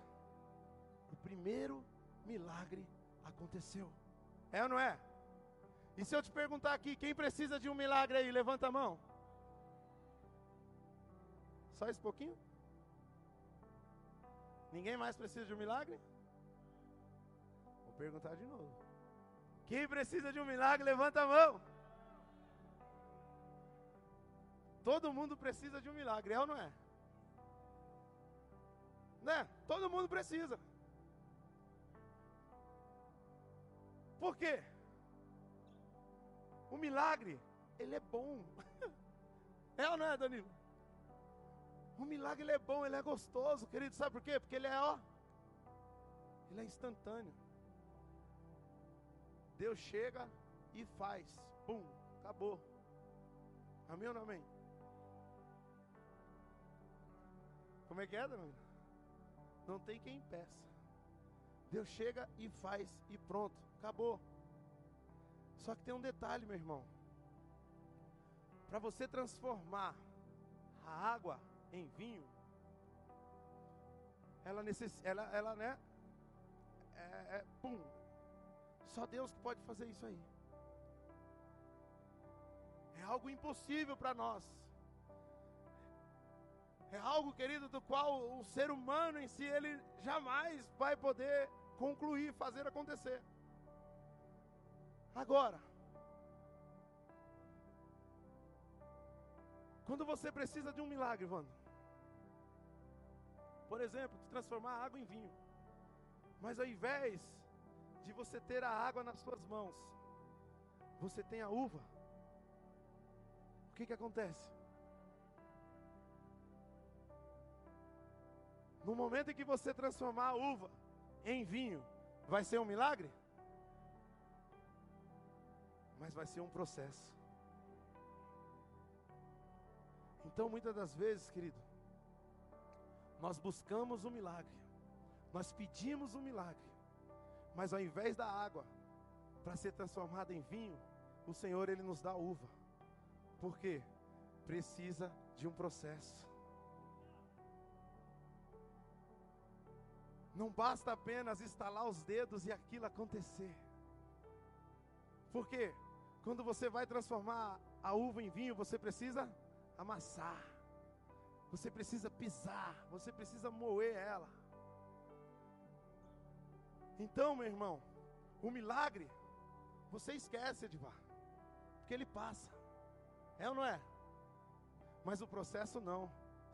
o primeiro milagre aconteceu. É ou não é? E se eu te perguntar aqui, quem precisa de um milagre aí? Levanta a mão. Só esse pouquinho? Ninguém mais precisa de um milagre? Perguntar de novo. Quem precisa de um milagre, levanta a mão. Todo mundo precisa de um milagre, é ou não é? Né? Todo mundo precisa. Por quê? O milagre, ele é bom. É ou não é, Danilo? O milagre ele é bom, ele é gostoso, querido. Sabe por quê? Porque ele é, ó, ele é instantâneo. Deus chega e faz. Pum, acabou. Amém ou não amém? Como é que é, Danilo? Não tem quem impeça. Deus chega e faz e pronto, acabou. Só que tem um detalhe, meu irmão. Para você transformar a água em vinho, ela necessita, ela, ela, né? É, é, pum. Só Deus que pode fazer isso aí. É algo impossível para nós. É algo, querido, do qual o ser humano em si, ele jamais vai poder concluir, fazer acontecer. Agora, quando você precisa de um milagre, Wanda, por exemplo, de transformar água em vinho, mas ao invés de você ter a água nas suas mãos, você tem a uva, o que que acontece? No momento em que você transformar a uva em vinho, vai ser um milagre? mas vai ser um processo. Então, muitas das vezes, querido, nós buscamos um milagre, nós pedimos um milagre, mas ao invés da água para ser transformada em vinho, o Senhor ele nos dá uva. Por quê? Precisa de um processo. Não basta apenas estalar os dedos e aquilo acontecer. Por quê? Quando você vai transformar a uva em vinho, você precisa amassar, você precisa pisar, você precisa moer ela. Então, meu irmão, o milagre, você esquece, Edvar, porque ele passa, é ou não é? Mas o processo não,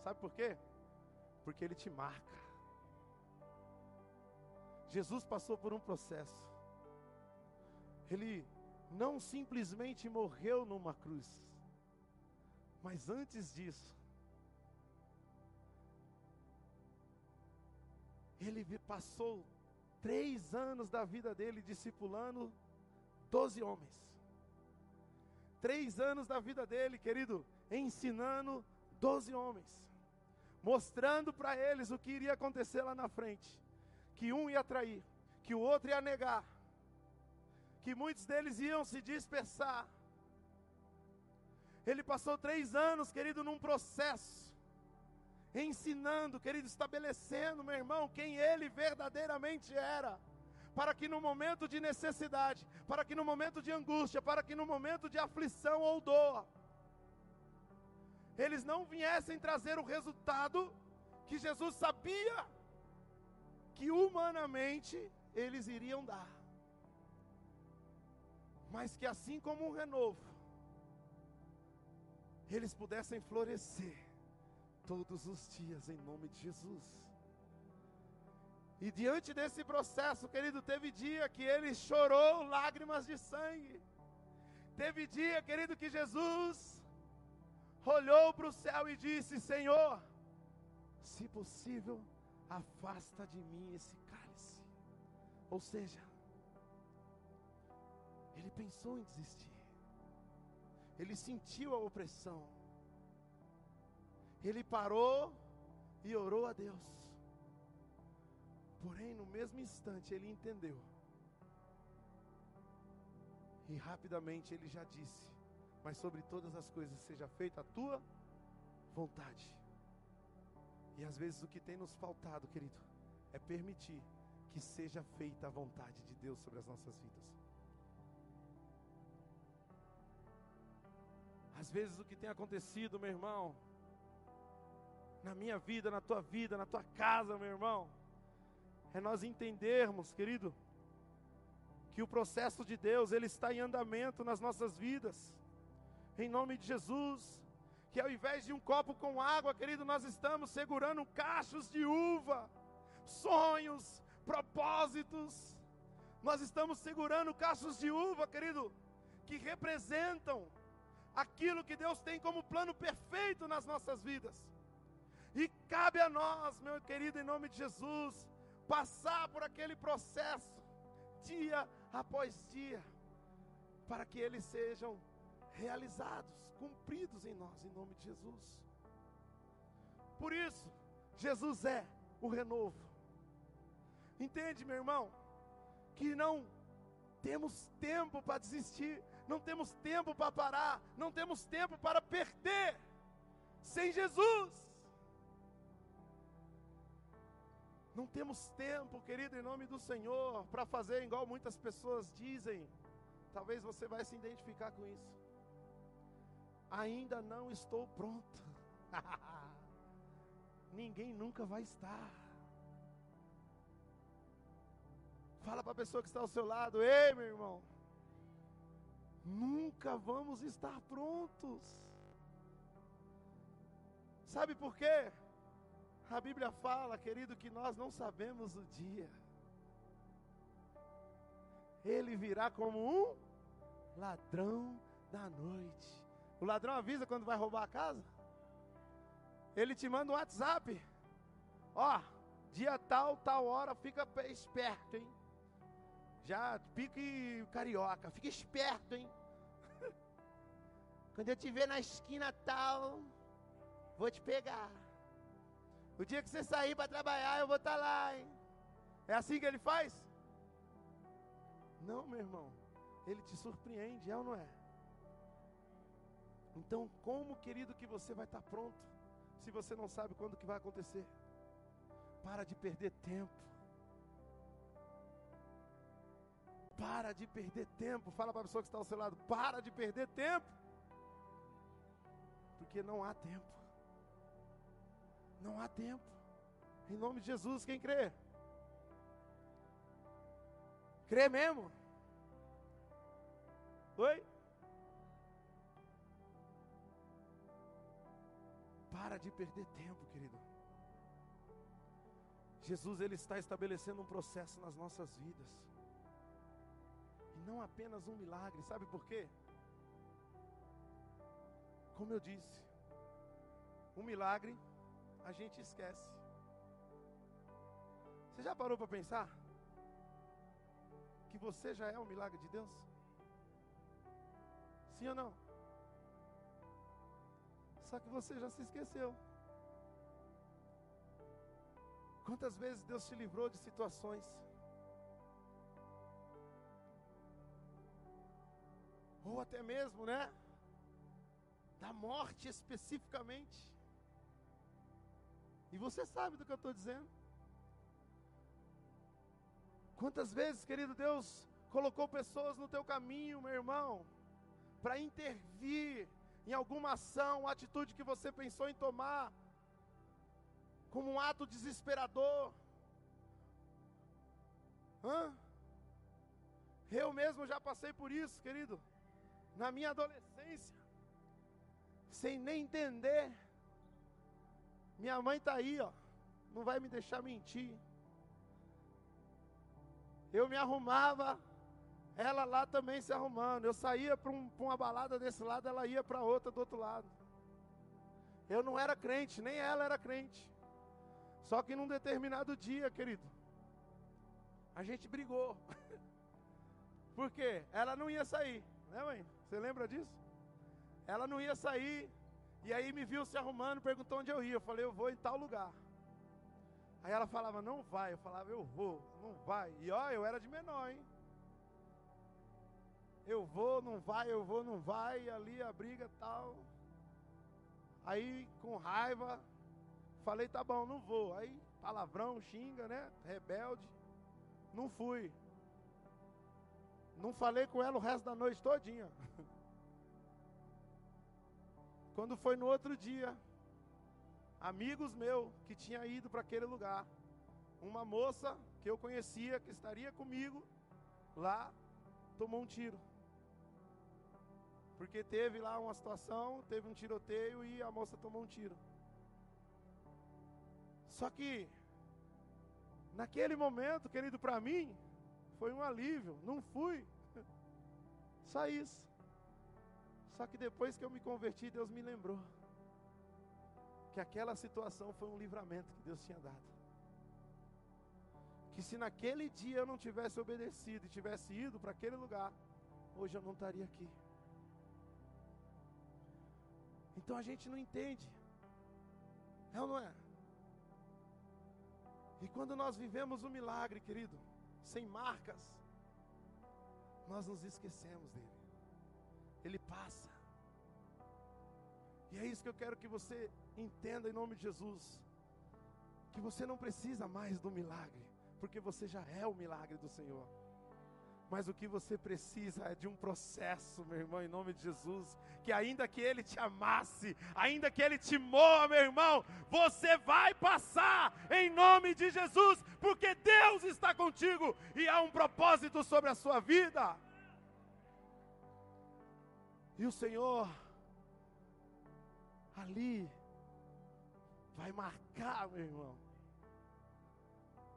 sabe por quê? Porque ele te marca. Jesus passou por um processo, ele não simplesmente morreu numa cruz, mas antes disso, ele passou três anos da vida dele discipulando doze homens. Três anos da vida dele, querido, ensinando doze homens, mostrando para eles o que iria acontecer lá na frente: que um ia trair, que o outro ia negar, que muitos deles iam se dispersar. Ele passou três anos, querido, num processo, ensinando, querido, estabelecendo, meu irmão, quem ele verdadeiramente era, para que no momento de necessidade, para que no momento de angústia, para que no momento de aflição ou dor, eles não viessem trazer o resultado que Jesus sabia que humanamente eles iriam dar. Mas que assim como um renovo, eles pudessem florescer todos os dias em nome de Jesus. E diante desse processo, querido, teve dia que ele chorou lágrimas de sangue. Teve dia, querido, que Jesus olhou para o céu e disse: Senhor, se possível, afasta de mim esse cálice. Ou seja, ele pensou em desistir, ele sentiu a opressão, ele parou e orou a Deus. Porém, no mesmo instante, ele entendeu. E rapidamente ele já disse: Mas sobre todas as coisas seja feita a tua vontade. E às vezes o que tem nos faltado, querido, é permitir que seja feita a vontade de Deus sobre as nossas vidas. Às vezes o que tem acontecido, meu irmão, na minha vida, na tua vida, na tua casa, meu irmão, é nós entendermos, querido, que o processo de Deus, ele está em andamento nas nossas vidas. Em nome de Jesus, que ao invés de um copo com água, querido, nós estamos segurando cachos de uva, sonhos, propósitos. Nós estamos segurando cachos de uva, querido, que representam aquilo que Deus tem como plano perfeito nas nossas vidas. E cabe a nós, meu querido, em nome de Jesus, passar por aquele processo, dia após dia, para que eles sejam realizados, cumpridos em nós, em nome de Jesus. Por isso, Jesus é o renovo. Entende, meu irmão? Que não temos tempo para desistir, não temos tempo para parar, não temos tempo para perder. Sem Jesus, Não temos tempo, querido, em nome do Senhor, para fazer igual muitas pessoas dizem. Talvez você vai se identificar com isso. Ainda não estou pronto. Ninguém nunca vai estar. Fala para a pessoa que está ao seu lado: Ei, meu irmão, nunca vamos estar prontos. Sabe por quê? A Bíblia fala, querido, que nós não sabemos o dia. Ele virá como um ladrão da noite. O ladrão avisa quando vai roubar a casa? Ele te manda um WhatsApp. Ó, dia tal, tal hora, fica esperto, hein? Já pique carioca, fica esperto, hein? Quando eu te ver na esquina tal, vou te pegar. O dia que você sair para trabalhar, eu vou estar tá lá, hein? É assim que ele faz? Não, meu irmão. Ele te surpreende, é ou não é? Então, como, querido, que você vai estar tá pronto se você não sabe quando que vai acontecer? Para de perder tempo. Para de perder tempo. Fala para a pessoa que está ao seu lado: para de perder tempo. Porque não há tempo. Não há tempo. Em nome de Jesus, quem crê? Crê mesmo? Oi? Para de perder tempo, querido. Jesus ele está estabelecendo um processo nas nossas vidas. E não apenas um milagre, sabe por quê? Como eu disse, um milagre a gente esquece. Você já parou para pensar? Que você já é um milagre de Deus? Sim ou não? Só que você já se esqueceu. Quantas vezes Deus te livrou de situações? Ou até mesmo, né? Da morte especificamente. E você sabe do que eu estou dizendo. Quantas vezes, querido Deus, colocou pessoas no teu caminho, meu irmão, para intervir em alguma ação, atitude que você pensou em tomar, como um ato desesperador. Hã? Eu mesmo já passei por isso, querido, na minha adolescência, sem nem entender minha mãe está aí, ó. Não vai me deixar mentir. Eu me arrumava, ela lá também se arrumando. Eu saía para um, uma balada desse lado, ela ia para outra do outro lado. Eu não era crente, nem ela era crente. Só que num determinado dia, querido, a gente brigou. Por quê? Ela não ia sair, né, mãe? Você lembra disso? Ela não ia sair, e aí me viu se arrumando, perguntou onde eu ia. Eu falei, eu vou em tal lugar. Aí ela falava, não vai. Eu falava, eu vou, não vai. E ó, eu era de menor, hein? Eu vou, não vai, eu vou, não vai. E ali a briga tal. Aí, com raiva, falei, tá bom, não vou. Aí, palavrão, xinga, né? Rebelde. Não fui. Não falei com ela o resto da noite todinha. Quando foi no outro dia, amigos meus que tinham ido para aquele lugar, uma moça que eu conhecia, que estaria comigo lá, tomou um tiro. Porque teve lá uma situação, teve um tiroteio e a moça tomou um tiro. Só que, naquele momento, querido, para mim, foi um alívio. Não fui. Só isso. Só que depois que eu me converti, Deus me lembrou que aquela situação foi um livramento que Deus tinha dado. Que se naquele dia eu não tivesse obedecido e tivesse ido para aquele lugar, hoje eu não estaria aqui. Então a gente não entende. É ou não é? E quando nós vivemos o milagre, querido, sem marcas, nós nos esquecemos dele. Ele passa. E é isso que eu quero que você entenda em nome de Jesus. Que você não precisa mais do milagre, porque você já é o milagre do Senhor. Mas o que você precisa é de um processo, meu irmão, em nome de Jesus. Que ainda que Ele te amasse, ainda que Ele te moa, meu irmão, você vai passar em nome de Jesus, porque Deus está contigo e há um propósito sobre a sua vida. E o Senhor, ali, vai marcar, meu irmão.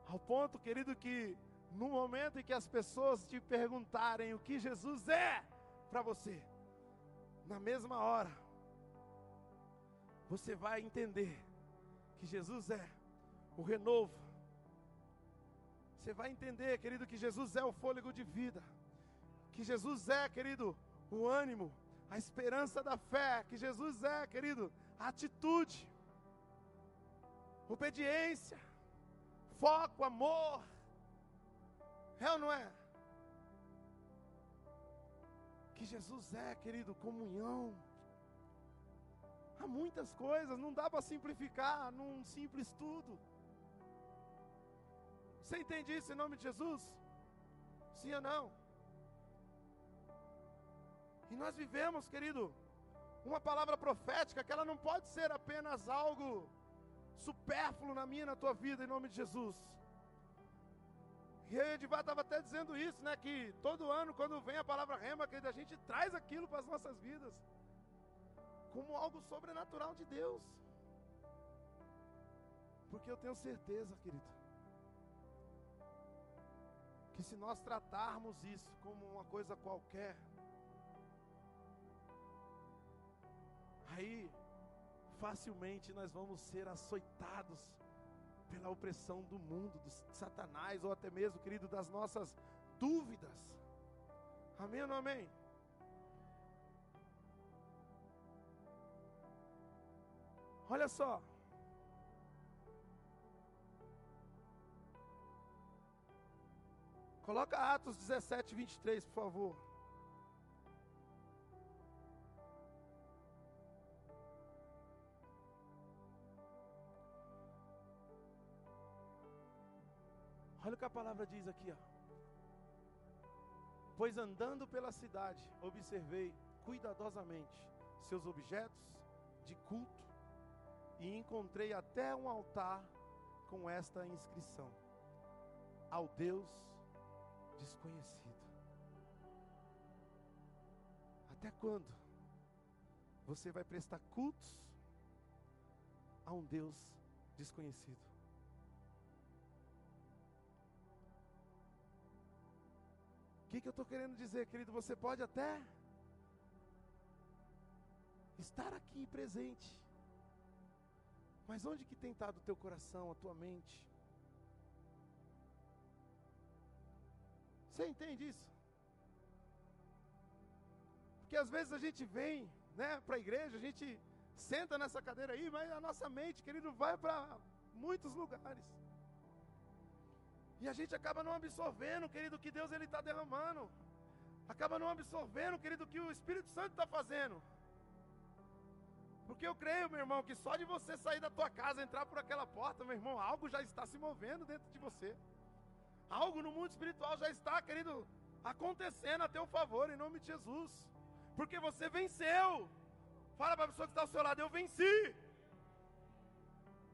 Ao ponto, querido, que no momento em que as pessoas te perguntarem o que Jesus é para você, na mesma hora, você vai entender que Jesus é o renovo. Você vai entender, querido, que Jesus é o fôlego de vida. Que Jesus é, querido, o ânimo, a esperança da fé. Que Jesus é, querido, a atitude, obediência, foco, amor é ou não é? Que Jesus é, querido, comunhão. Há muitas coisas, não dá para simplificar num simples estudo. Você entende isso em nome de Jesus? Sim ou não? E nós vivemos, querido, uma palavra profética que ela não pode ser apenas algo supérfluo na minha na tua vida, em nome de Jesus. E aí Edivar estava até dizendo isso, né? Que todo ano, quando vem a palavra rema, que a gente traz aquilo para as nossas vidas. Como algo sobrenatural de Deus. Porque eu tenho certeza, querido, que se nós tratarmos isso como uma coisa qualquer, aí facilmente nós vamos ser açoitados pela opressão do mundo, do Satanás, ou até mesmo, querido, das nossas dúvidas. Amém ou não amém? Olha só. Coloca Atos 17, 23, por favor. Que a palavra diz aqui, ó. Pois andando pela cidade, observei cuidadosamente seus objetos de culto e encontrei até um altar com esta inscrição: Ao Deus desconhecido. Até quando você vai prestar cultos a um Deus desconhecido? Que, que eu estou querendo dizer, querido? Você pode até estar aqui presente, mas onde que tem estado o teu coração, a tua mente? Você entende isso? Porque às vezes a gente vem, né, para a igreja, a gente senta nessa cadeira aí, mas a nossa mente, querido, vai para muitos lugares. E a gente acaba não absorvendo, querido, que Deus ele está derramando. Acaba não absorvendo, querido, que o Espírito Santo está fazendo. Porque eu creio, meu irmão, que só de você sair da tua casa, entrar por aquela porta, meu irmão, algo já está se movendo dentro de você. Algo no mundo espiritual já está, querido, acontecendo a teu favor, em nome de Jesus. Porque você venceu. Fala para a pessoa que está ao seu lado, eu venci.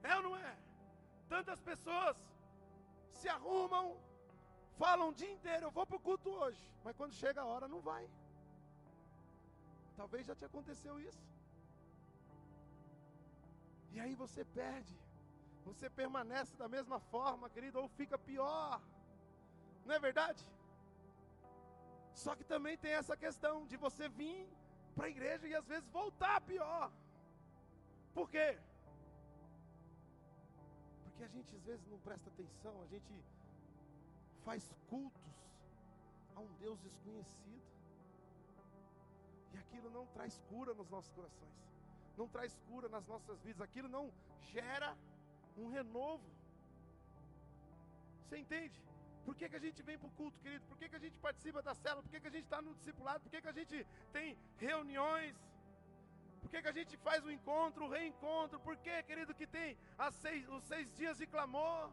É ou não é? Tantas pessoas se arrumam, falam o dia inteiro, eu vou para o culto hoje, mas quando chega a hora não vai. Talvez já te aconteceu isso. E aí você perde, você permanece da mesma forma, querido, ou fica pior. Não é verdade? Só que também tem essa questão de você vir para a igreja e às vezes voltar pior. Por quê? Porque a gente às vezes não presta atenção, a gente faz cultos a um Deus desconhecido. E aquilo não traz cura nos nossos corações, não traz cura nas nossas vidas, aquilo não gera um renovo. Você entende? Por que, que a gente vem para o culto, querido? Por que, que a gente participa da célula? Por que, que a gente está no discipulado? Por que, que a gente tem reuniões? Por que, que a gente faz o encontro, o reencontro? Por que, querido, que tem seis, os seis dias de clamor?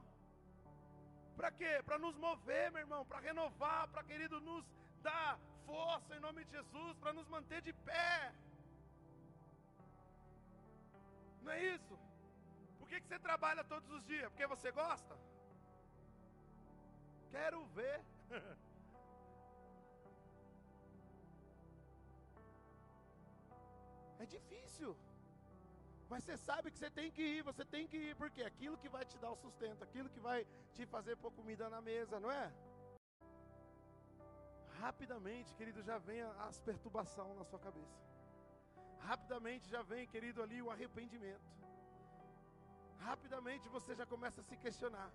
Para quê? Para nos mover, meu irmão, para renovar, para, querido, nos dar força em nome de Jesus, para nos manter de pé. Não é isso? Por que, que você trabalha todos os dias? Porque você gosta? Quero ver. É difícil. Mas você sabe que você tem que ir, você tem que ir, porque aquilo que vai te dar o sustento, aquilo que vai te fazer pôr comida na mesa, não é? Rapidamente, querido, já vem as perturbações na sua cabeça. Rapidamente já vem, querido, ali o arrependimento. Rapidamente você já começa a se questionar.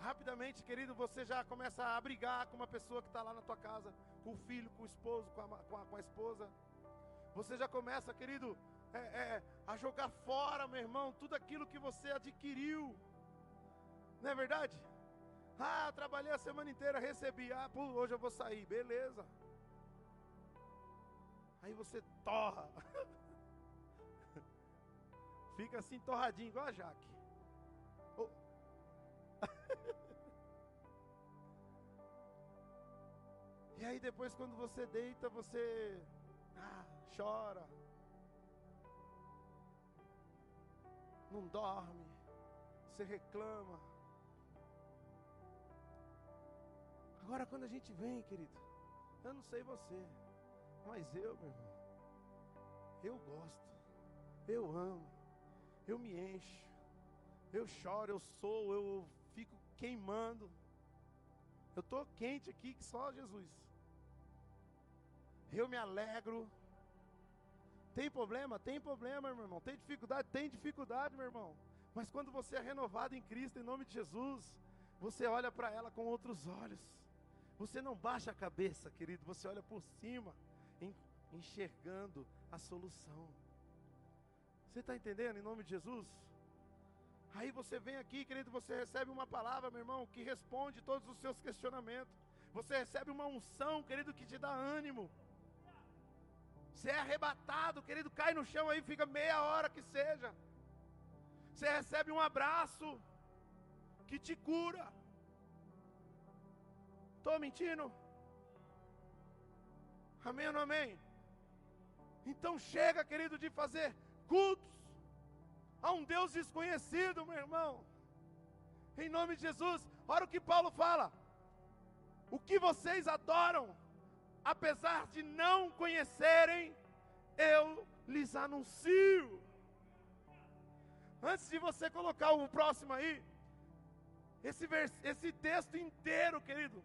Rapidamente, querido, você já começa a brigar com uma pessoa que está lá na tua casa, com o filho, com o esposo, com a, com a, com a esposa. Você já começa, querido, é, é, a jogar fora, meu irmão, tudo aquilo que você adquiriu. Não é verdade? Ah, trabalhei a semana inteira, recebi. Ah, pô, hoje eu vou sair, beleza. Aí você torra. Fica assim torradinho, igual a Jaque. e aí depois quando você deita, você ah, chora. Não dorme. Você reclama. Agora quando a gente vem, querido, eu não sei você, mas eu, meu irmão, eu gosto, eu amo, eu me encho, eu choro, eu sou, eu queimando. Eu estou quente aqui que só Jesus. Eu me alegro. Tem problema? Tem problema, meu irmão. Tem dificuldade? Tem dificuldade, meu irmão. Mas quando você é renovado em Cristo, em nome de Jesus, você olha para ela com outros olhos. Você não baixa a cabeça, querido. Você olha por cima, enxergando a solução. Você está entendendo, em nome de Jesus? Aí você vem aqui, querido, você recebe uma palavra, meu irmão, que responde todos os seus questionamentos. Você recebe uma unção, querido, que te dá ânimo. Você é arrebatado, querido, cai no chão aí, fica meia hora que seja. Você recebe um abraço que te cura. Estou mentindo? Amém ou não amém? Então chega, querido, de fazer cultos a um Deus desconhecido, meu irmão. Em nome de Jesus, olha o que Paulo fala. O que vocês adoram, apesar de não conhecerem, eu lhes anuncio. Antes de você colocar o próximo aí, esse, vers, esse texto inteiro, querido,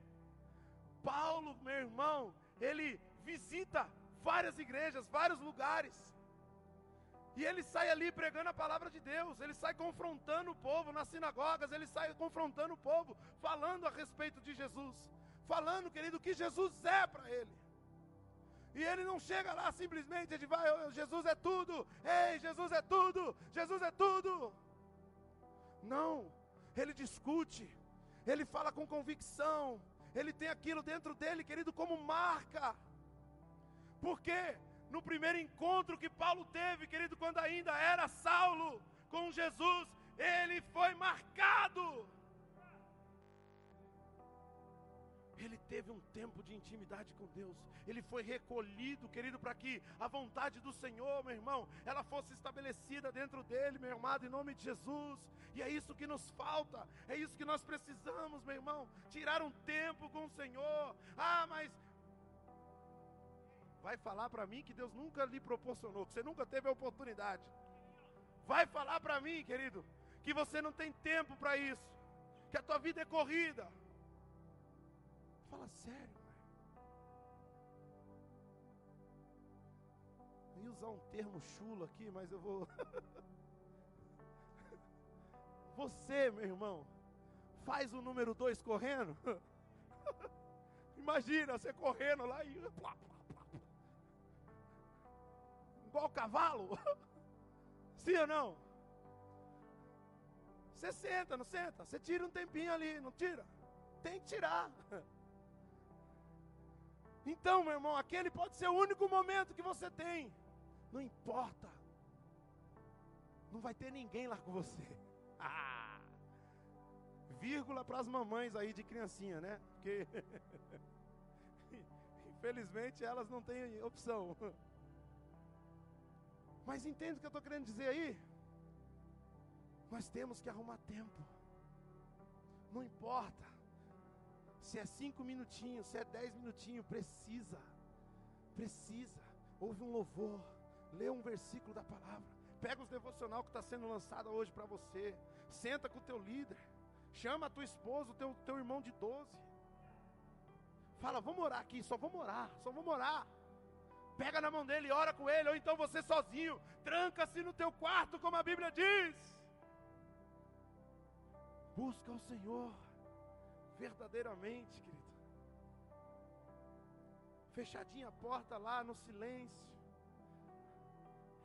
Paulo, meu irmão, ele visita várias igrejas, vários lugares. E ele sai ali pregando a palavra de Deus, ele sai confrontando o povo nas sinagogas, ele sai confrontando o povo, falando a respeito de Jesus, falando, querido, que Jesus é para ele. E ele não chega lá simplesmente, ele vai, Jesus é tudo, ei, Jesus é tudo, Jesus é tudo. Não, ele discute, ele fala com convicção, ele tem aquilo dentro dele, querido, como marca. Por quê? No primeiro encontro que Paulo teve, querido, quando ainda era Saulo com Jesus, ele foi marcado. Ele teve um tempo de intimidade com Deus. Ele foi recolhido, querido, para que a vontade do Senhor, meu irmão, ela fosse estabelecida dentro dele, meu amado, em nome de Jesus. E é isso que nos falta, é isso que nós precisamos, meu irmão. Tirar um tempo com o Senhor. Ah, mas vai falar para mim que Deus nunca lhe proporcionou, que você nunca teve a oportunidade. Vai falar para mim, querido, que você não tem tempo para isso, que a tua vida é corrida. Fala sério, ia usar um termo chulo aqui, mas eu vou. Você, meu irmão, faz o número dois correndo. Imagina você correndo lá e. Igual cavalo. Sim ou não? Você senta, não senta? Você tira um tempinho ali, não tira? Tem que tirar. Então, meu irmão, aquele pode ser o único momento que você tem. Não importa. Não vai ter ninguém lá com você. Ah! Vírgula para as mamães aí de criancinha, né? Porque infelizmente elas não têm opção. Mas entende o que eu estou querendo dizer aí? Nós temos que arrumar tempo. Não importa. Se é cinco minutinhos, se é dez minutinhos, precisa. Precisa. Ouve um louvor. Lê um versículo da palavra. Pega os devocional que está sendo lançado hoje para você. Senta com o teu líder. Chama a tua esposa, o teu, teu irmão de 12. Fala, vamos orar aqui, só vamos orar, só vamos orar. Pega na mão dele, ora com ele, ou então você sozinho, tranca-se no teu quarto, como a Bíblia diz. Busca o Senhor verdadeiramente, querido. Fechadinha a porta lá no silêncio.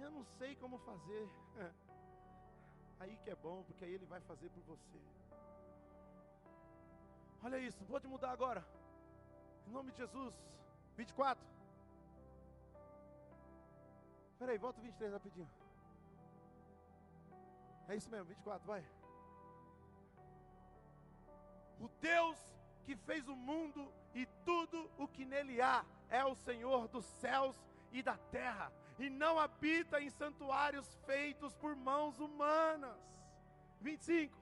Eu não sei como fazer. Aí que é bom, porque aí ele vai fazer por você. Olha isso, pode mudar agora. Em nome de Jesus. 24. Espera aí, volta o 23 rapidinho. É isso mesmo, 24, vai. O Deus que fez o mundo e tudo o que nele há é o Senhor dos céus e da terra, e não habita em santuários feitos por mãos humanas. 25.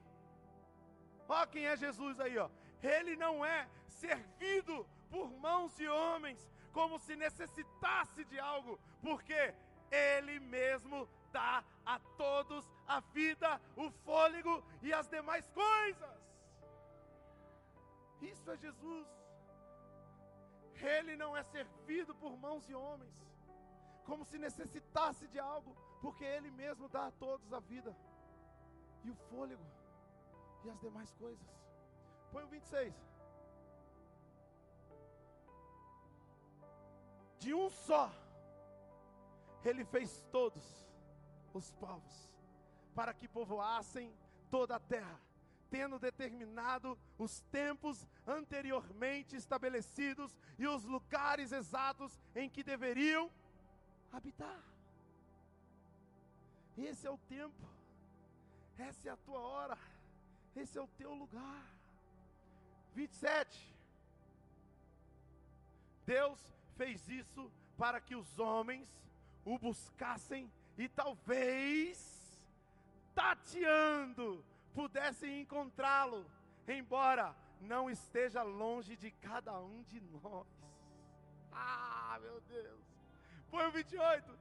Ó quem é Jesus aí, ó. Ele não é servido por mãos de homens, como se necessitasse de algo, porque ele mesmo dá a todos a vida, o fôlego e as demais coisas. Isso é Jesus. Ele não é servido por mãos de homens, como se necessitasse de algo, porque Ele mesmo dá a todos a vida, e o fôlego, e as demais coisas. Põe o 26. De um só, Ele fez todos os povos, para que povoassem toda a terra tendo determinado os tempos anteriormente estabelecidos e os lugares exatos em que deveriam habitar. Esse é o tempo, essa é a tua hora, esse é o teu lugar. 27. Deus fez isso para que os homens o buscassem e talvez tateando pudessem encontrá-lo, embora não esteja longe de cada um de nós. Ah, meu Deus. Põe o 28.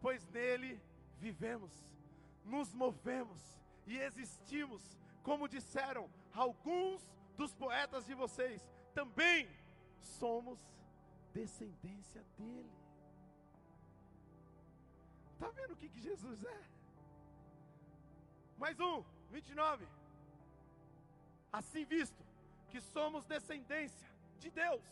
Pois nele vivemos, nos movemos e existimos, como disseram alguns dos poetas de vocês, também somos descendência dele. Está vendo o que, que Jesus é? Mais um, 29. Assim visto que somos descendência de Deus,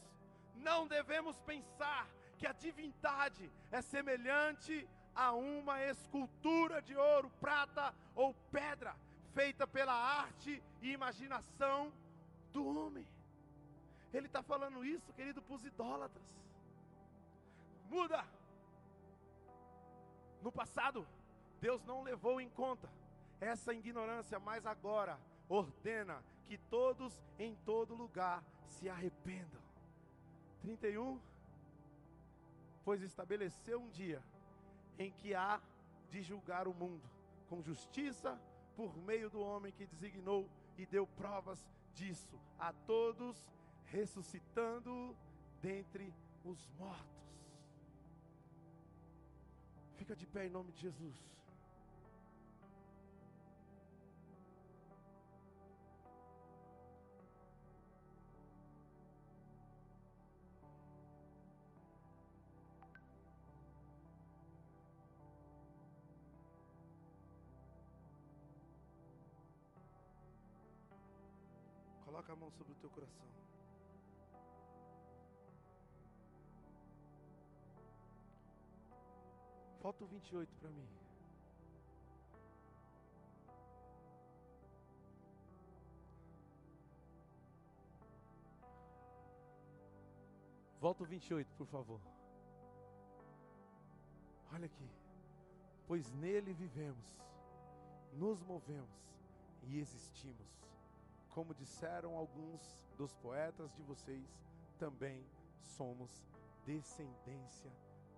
não devemos pensar que a divindade é semelhante a uma escultura de ouro, prata ou pedra, feita pela arte e imaginação do homem. Ele está falando isso, querido, para os idólatras. Muda. No passado, Deus não levou em conta essa ignorância, mas agora ordena que todos em todo lugar se arrependam. 31 Pois estabeleceu um dia em que há de julgar o mundo com justiça por meio do homem que designou e deu provas disso a todos, ressuscitando dentre os mortos. Fica de pé em nome de Jesus. Coloca a mão sobre o teu coração. Falta o 28 para mim. Volta o 28, por favor. Olha aqui. Pois nele vivemos, nos movemos e existimos como disseram alguns dos poetas de vocês, também somos descendência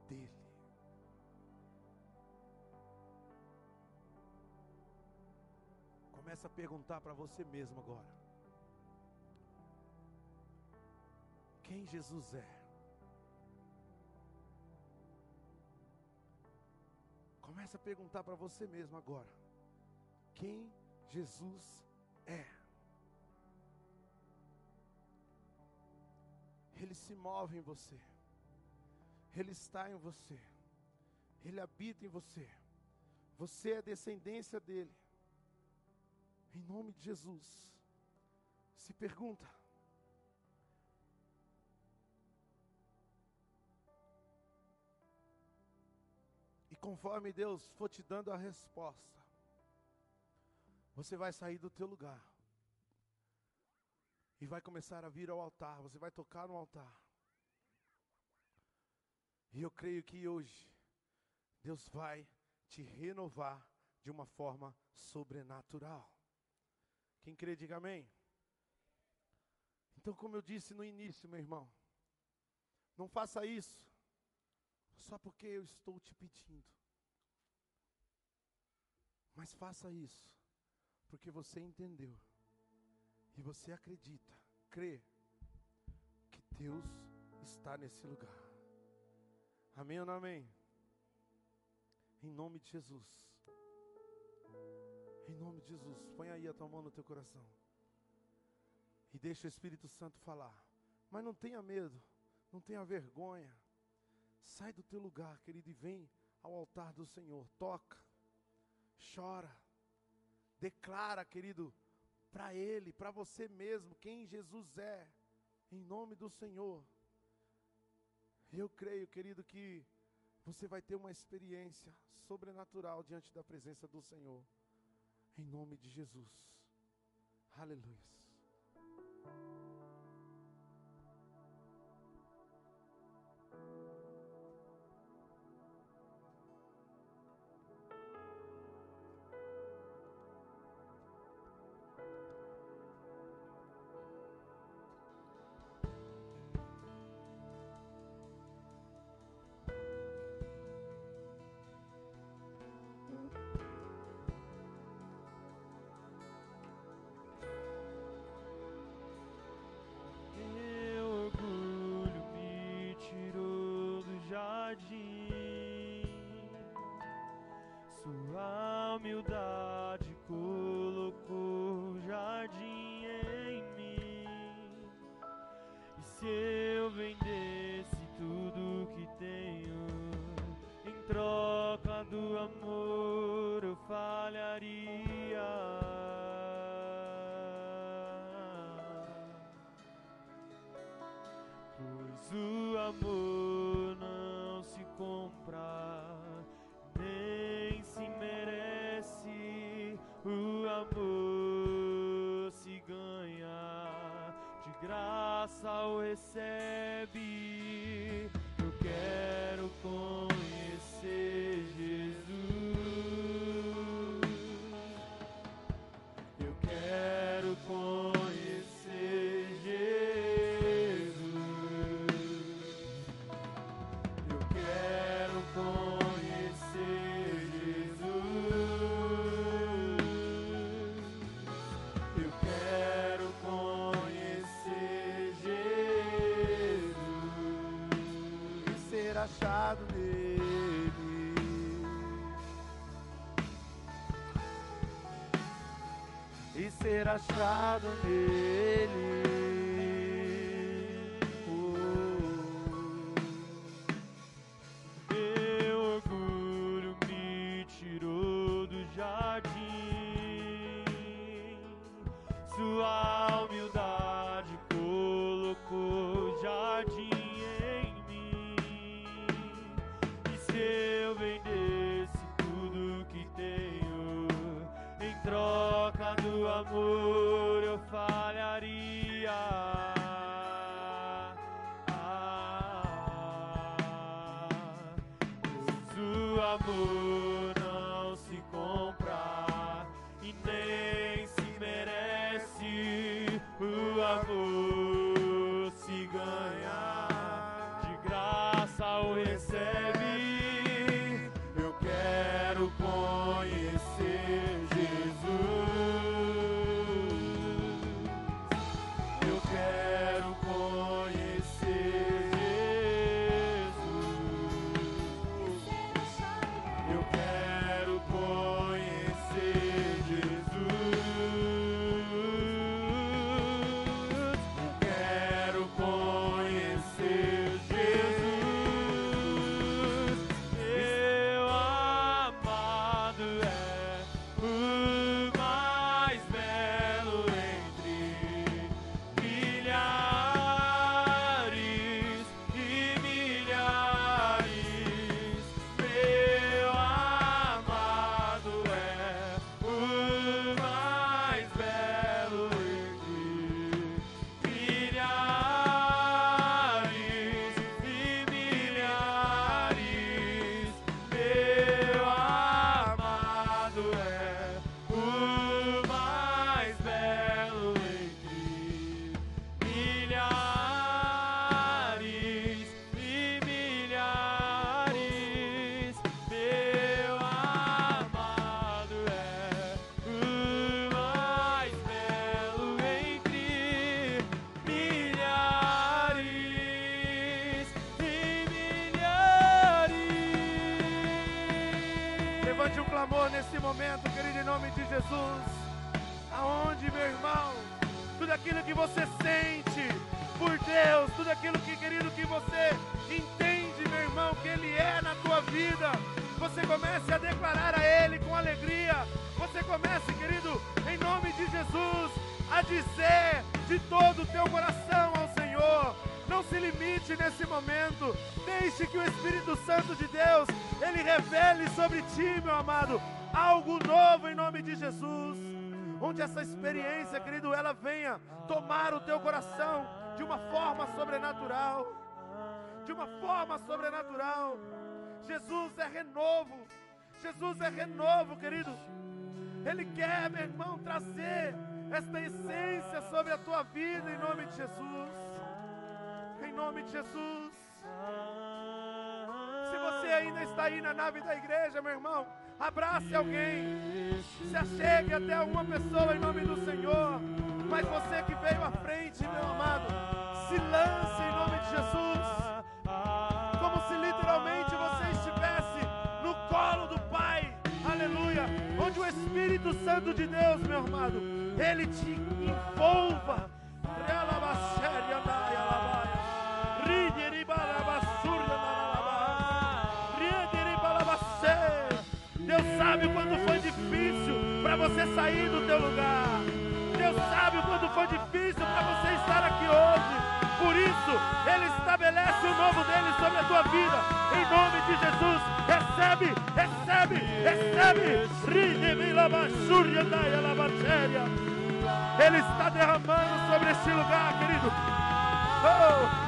dele. Começa a perguntar para você mesmo agora. Quem Jesus é? Começa a perguntar para você mesmo agora. Quem Jesus é? Ele se move em você, Ele está em você, Ele habita em você, você é descendência dEle. Em nome de Jesus, se pergunta: E conforme Deus for te dando a resposta, você vai sair do teu lugar e vai começar a vir ao altar, você vai tocar no altar. E eu creio que hoje Deus vai te renovar de uma forma sobrenatural. Quem crê, diga amém. Então, como eu disse no início, meu irmão, não faça isso só porque eu estou te pedindo. Mas faça isso porque você entendeu e você acredita, crê, que Deus está nesse lugar. Amém ou não amém? Em nome de Jesus. Em nome de Jesus. Põe aí a tua mão no teu coração. E deixa o Espírito Santo falar. Mas não tenha medo, não tenha vergonha. Sai do teu lugar, querido, e vem ao altar do Senhor. Toca, chora, declara, querido, para Ele, para você mesmo, quem Jesus é, em nome do Senhor. Eu creio, querido, que você vai ter uma experiência sobrenatural diante da presença do Senhor, em nome de Jesus. Aleluia.
Achado ti, meu amado, algo novo em nome de Jesus. Onde essa experiência, querido, ela venha tomar o teu coração de uma forma sobrenatural. De uma forma sobrenatural. Jesus é renovo. Jesus é renovo, querido. Ele quer, meu irmão, trazer esta essência sobre a tua vida em nome de Jesus. Em nome de Jesus. Se você ainda está aí na nave da igreja, meu irmão, abrace alguém. Se achegue até alguma pessoa em nome do Senhor. Mas você que veio à frente, meu amado, se lance em nome de Jesus. Como se literalmente você estivesse no colo do Pai. Aleluia. Onde o Espírito Santo de Deus, meu amado, ele te envolva. Realabasséria, daia, labaia. Você sair do teu lugar. Deus sabe quando foi difícil para você estar aqui hoje. Por isso, Ele estabelece o novo dele sobre a tua vida. Em nome de Jesus, recebe, recebe, recebe. Ele está derramando sobre este lugar, querido. Oh!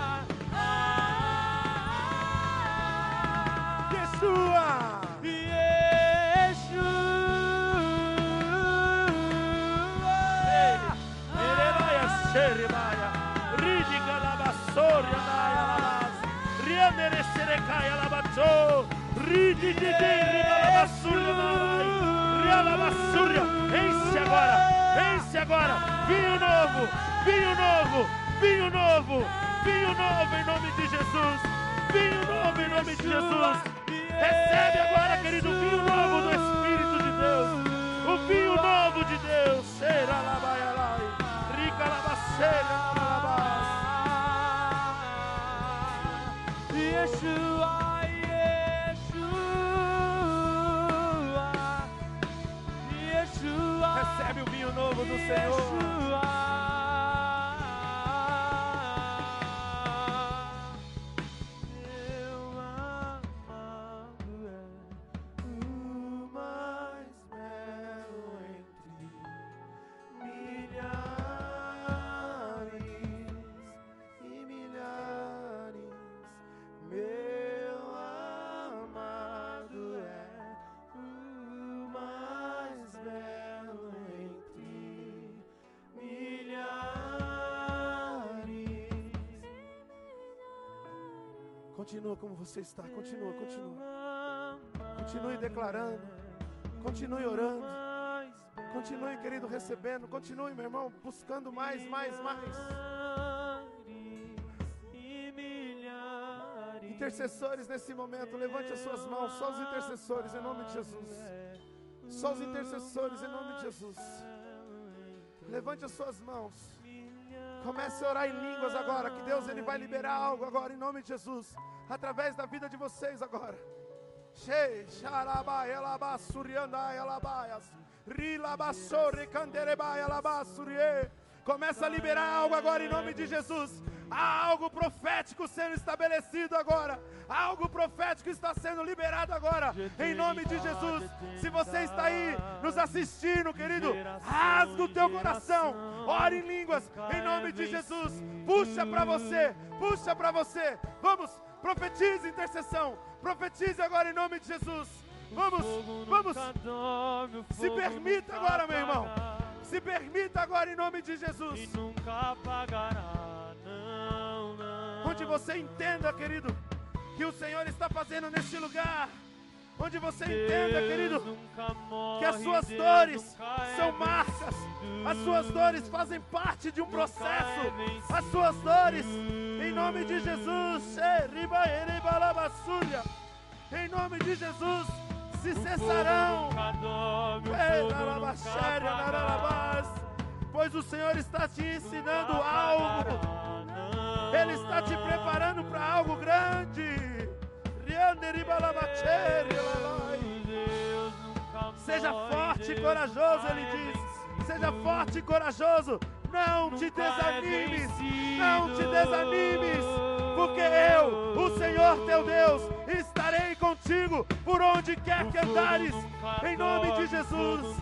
Yeshua! Xerebaia. Ridiga, labassoria, daia, labas. Riamere, xerecaia, labatsô. Ridididi, riba, labassuria, dai. Ria, labassuria. Enche agora, enche agora. Vinho novo, vinho novo, vinho novo, vinho novo em nome de Jesus. Vinho novo em nome de Jesus. Recebe agora, querido, vinho novo do Espírito de Deus. O vinho novo de Deus. Será Recebe o
vinho novo do Senhor. Continua como você está, continua, continua. Continue declarando, continue orando. Continue, querido, recebendo. Continue, meu irmão, buscando mais, mais, mais. Intercessores nesse momento, levante as suas mãos. Só os intercessores em nome de Jesus. Só os intercessores em nome de Jesus. Levante as suas mãos. Comece a orar em línguas agora. Que Deus ele vai liberar algo agora em nome de Jesus. Através da vida de vocês agora. Começa a liberar algo agora em nome de Jesus. Há algo profético sendo estabelecido agora. Há algo profético está sendo liberado agora. Em nome de Jesus. Se você está aí nos assistindo, querido, rasga o teu coração. Ore em línguas. Em nome de Jesus. Puxa para você. Puxa para você. Vamos. Profetize intercessão. Profetize agora em nome de Jesus. Vamos. Vamos. Se permita agora, meu irmão. Se permita agora em nome de Jesus.
E nunca apagará, não, não.
Onde você entenda, querido, que o Senhor está fazendo neste lugar. Onde você entenda, querido, que as suas dores
é
são marcas. As suas dores fazem parte de um
é
processo. As suas dores, em nome de Jesus, em nome de Jesus, se cessarão. Pois o Senhor está te ensinando algo. Ele está te preparando para algo grande. Seja forte e corajoso, ele diz. Seja forte e corajoso. Não te
é
desanimes. Não te desanimes. Porque eu, o Senhor teu Deus, estarei contigo por onde quer que andares. Em nome de Jesus.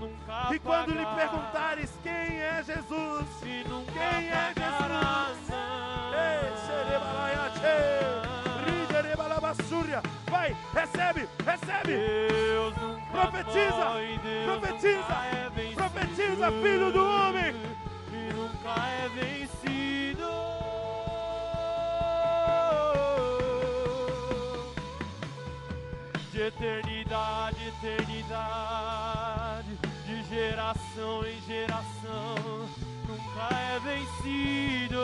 E quando lhe perguntares quem é Jesus, Quem é Jesus? Ei, riderebalabassúria. Vai, recebe, recebe.
Deus nunca
Profetiza, profetiza,
é
profetiza, filho do homem.
E nunca é vencido. De eternidade, eternidade, de geração em geração, nunca é vencido.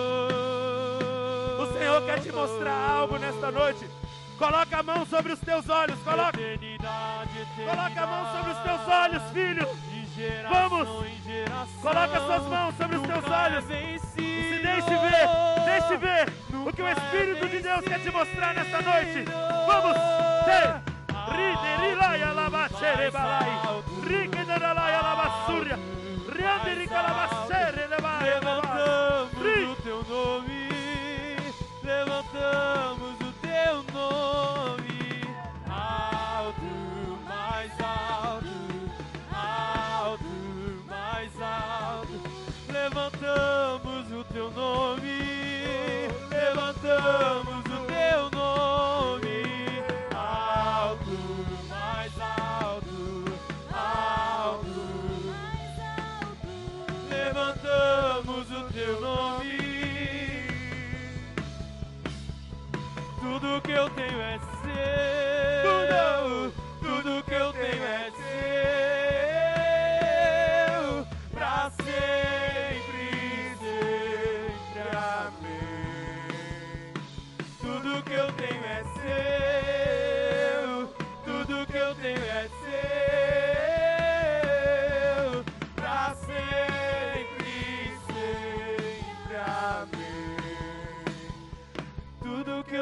O Senhor quer te mostrar algo nesta noite. Coloca a mão sobre os teus olhos, coloca,
Eternidade,
coloca a mão sobre os teus olhos, filho. Vamos. Coloca as suas mãos sobre os teus
nunca é
olhos.
vencido.
Se deixe ver, deixe ver o que o Espírito de Deus quer te mostrar nesta noite. Vamos! Te- Riderilaia labacerebalai, riquederalaia labassúria, riandericalabacere levaia
Tudo que eu tenho é seu. Tudo que eu tenho é seu.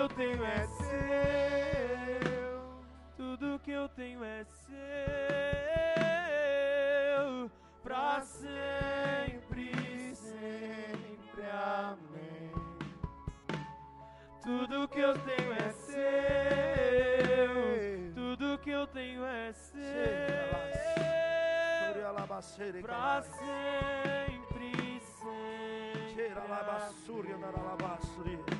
eu tenho é seu. Tudo que eu tenho é seu. Pra sempre, sempre. Amém. Tudo que eu tenho é seu. Tudo que eu tenho é seu. Pra sempre, sempre. Amém.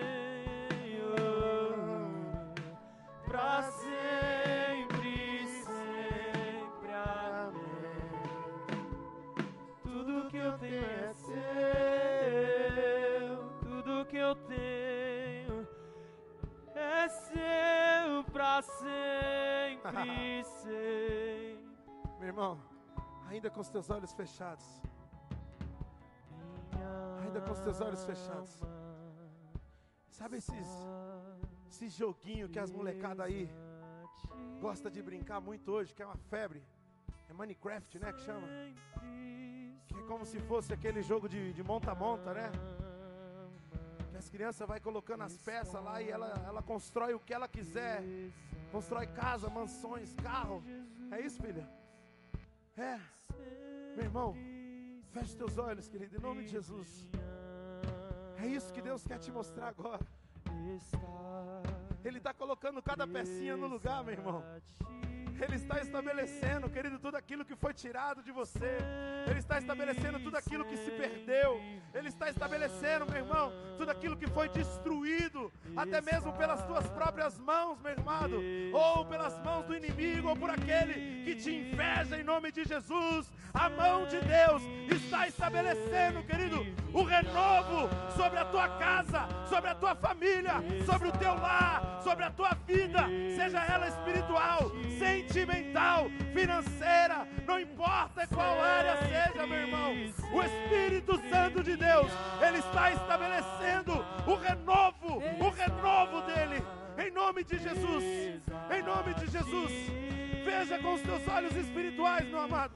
ainda com os teus olhos fechados. Ainda com os teus olhos fechados. Sabe esses, esse joguinho que as molecadas aí gosta de brincar muito hoje, que é uma febre? É Minecraft, né? Que chama? Que é como se fosse aquele jogo de de monta-monta, né? Que as crianças vai colocando as peças lá e ela, ela constrói o que ela quiser. Constrói casa, mansões, carro. É isso, filha? É. Meu irmão, feche teus olhos, querido, em nome de Jesus. É isso que Deus quer te mostrar agora. Ele está colocando cada pecinha no lugar, meu irmão. Ele está estabelecendo, querido, tudo aquilo que foi tirado de você. Ele está estabelecendo tudo aquilo que se perdeu. Ele está estabelecendo, meu irmão, tudo aquilo que foi destruído, até mesmo pelas tuas próprias mãos, meu irmão, ou pelas mãos do inimigo, ou por aquele que te inveja em nome de Jesus. A mão de Deus está estabelecendo, querido, o renovo sobre a tua casa, sobre a tua família, sobre o teu lar, sobre a tua vida, seja ela espiritual, sentimental, financeira, não importa qual área seja, meu irmão. O Espírito Santo de Deus, ele está estabelecendo o renovo, o renovo dele. Em nome de Jesus, em nome de Jesus. Veja com os teus olhos espirituais, meu amado,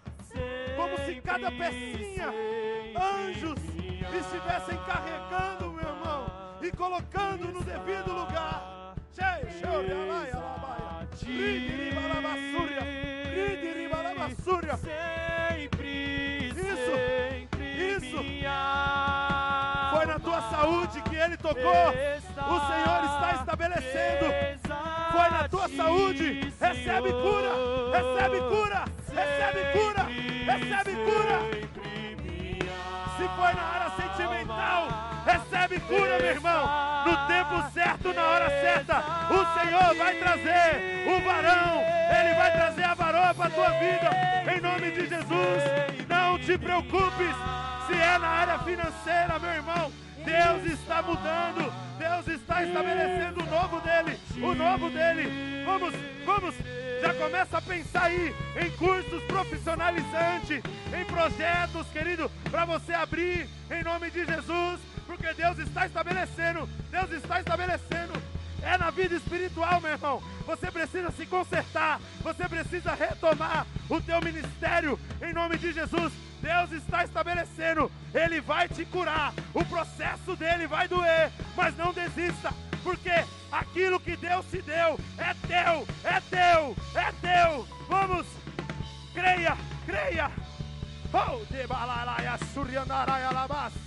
como se cada pecinha, anjos, estivessem carregando, meu irmão, e colocando no devido lugar. Cheio, cheio, alabaia.
Sempre,
Isso,
sempre
isso. Foi na tua saúde que ele tocou. O Senhor está estabelecendo. Foi na tua saúde. Recebe cura. Recebe cura. Recebe cura. Recebe cura. Se foi na área sentimental, recebe cura, meu irmão. No tempo certo, na hora certa, o Senhor vai trazer o varão. Ele vai trazer a varoa para a tua vida. Em nome de Jesus. Não te preocupes se é na área financeira, meu irmão. Deus está mudando. Deus está estabelecendo o novo dele. O novo dele. Vamos, vamos. Já começa a pensar aí em cursos profissionalizantes, em projetos, querido, para você abrir em nome de Jesus, porque Deus está estabelecendo, Deus está estabelecendo. É na vida espiritual, meu irmão. Você precisa se consertar, você precisa retomar o teu ministério em nome de Jesus. Deus está estabelecendo, Ele vai te curar. O processo dele vai doer, mas não desista, porque aquilo que Deus te deu é teu, é teu, é teu. Vamos, creia, creia. Oh, de balalaia, suryandaraya labas.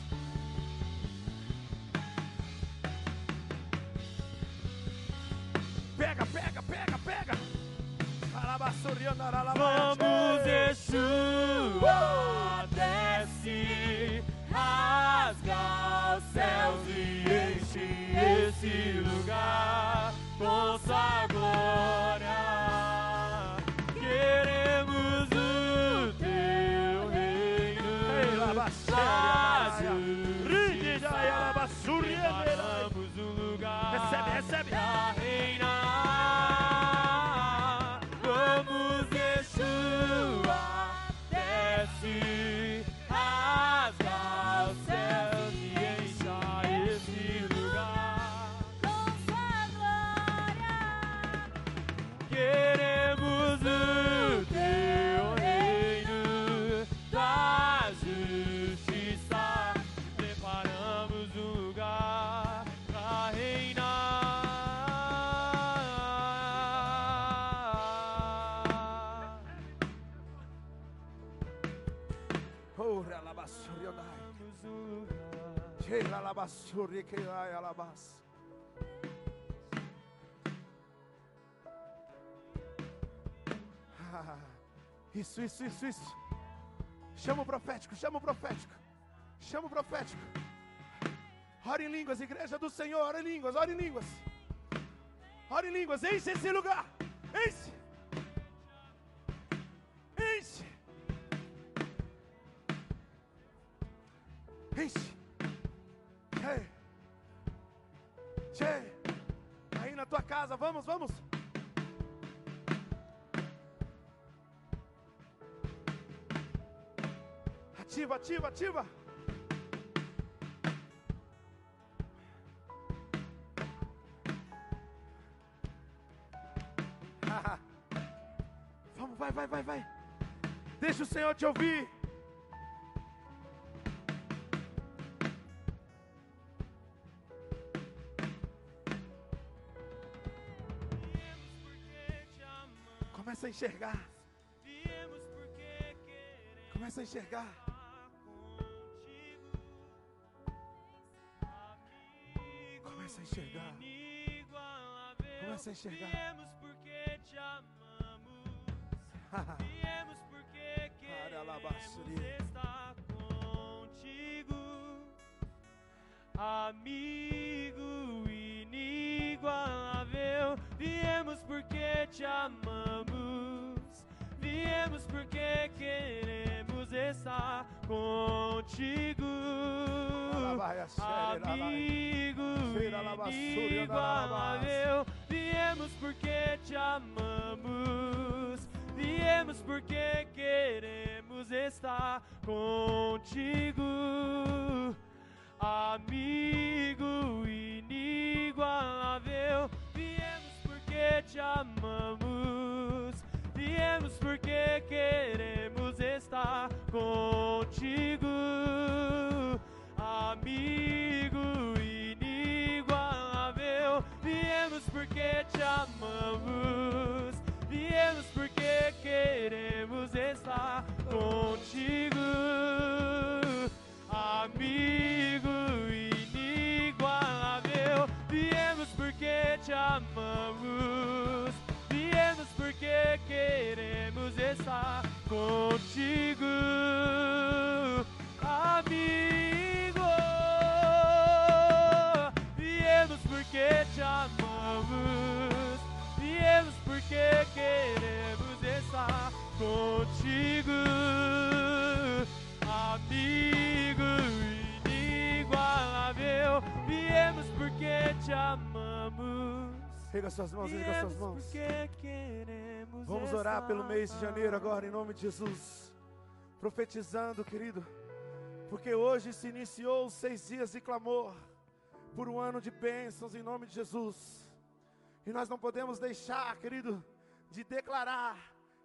Pega, pega,
Vamos, Yeshua, desce, rasga os céus e enche esse lugar com sua glória. Queremos o teu reino.
Ei, labasséria, Ah, Isso, isso, isso, isso. Chama o profético, chama o profético. Chama o profético. Ora em línguas, igreja do Senhor, ora em línguas, ora em línguas. Ora em línguas, enche esse lugar. Enche. Enche. Enche. Che. Che. Aí na tua casa, vamos, vamos. Ativa, ativa, ativa. Vamos, vai, vai, vai, vai. Deixa o Senhor te ouvir. Começa a enxergar. Começa a enxergar.
estar contigo. Amigo
Começa a enxergar. Começa a enxergar.
Viemos porque te amamos, viemos porque queremos estar contigo. Amigo inigualável, viemos porque te amamos, viemos porque queremos estar contigo. Amigo inigualável, viemos porque te amamos, viemos porque queremos estar contigo. Amigo inigualável, viemos porque te amamos, porque queremos estar contigo. Amigo inigualável, viemos porque te amamos, viemos porque queremos estar contigo. Contigo. Amigo, viemos porque te amamos, viemos porque queremos estar contigo. Amigo inigualável, viemos porque te amamos.
Pega suas mãos, liga suas mãos. Vamos orar pelo mês de janeiro agora, em nome de Jesus. Profetizando, querido, porque hoje se iniciou os seis dias de clamor por um ano de bênçãos em nome de Jesus. E nós não podemos deixar, querido, de declarar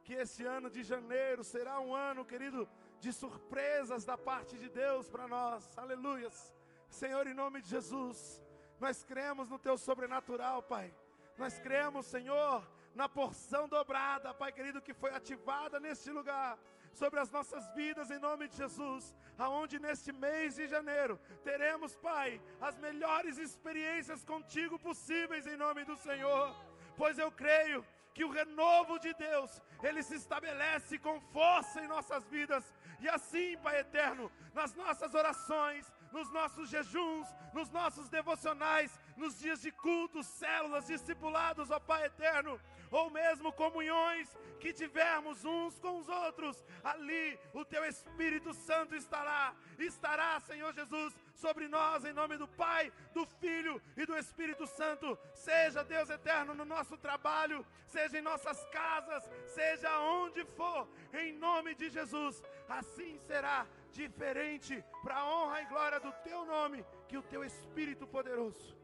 que esse ano de janeiro será um ano, querido, de surpresas da parte de Deus para nós. Aleluias. Senhor, em nome de Jesus, nós cremos no teu sobrenatural, Pai. Nós cremos, Senhor, na porção dobrada, Pai querido, que foi ativada neste lugar sobre as nossas vidas em nome de Jesus, aonde neste mês de janeiro teremos, Pai, as melhores experiências contigo possíveis em nome do Senhor. Pois eu creio que o renovo de Deus, ele se estabelece com força em nossas vidas. E assim, Pai eterno, nas nossas orações, nos nossos jejuns, nos nossos devocionais, nos dias de cultos, células, discipulados, ó Pai eterno, ou mesmo comunhões que tivermos uns com os outros, ali o Teu Espírito Santo estará, estará, Senhor Jesus, sobre nós, em nome do Pai, do Filho e do Espírito Santo. Seja Deus eterno no nosso trabalho, seja em nossas casas, seja onde for, em nome de Jesus, assim será diferente para a honra e glória do Teu nome, que o Teu Espírito poderoso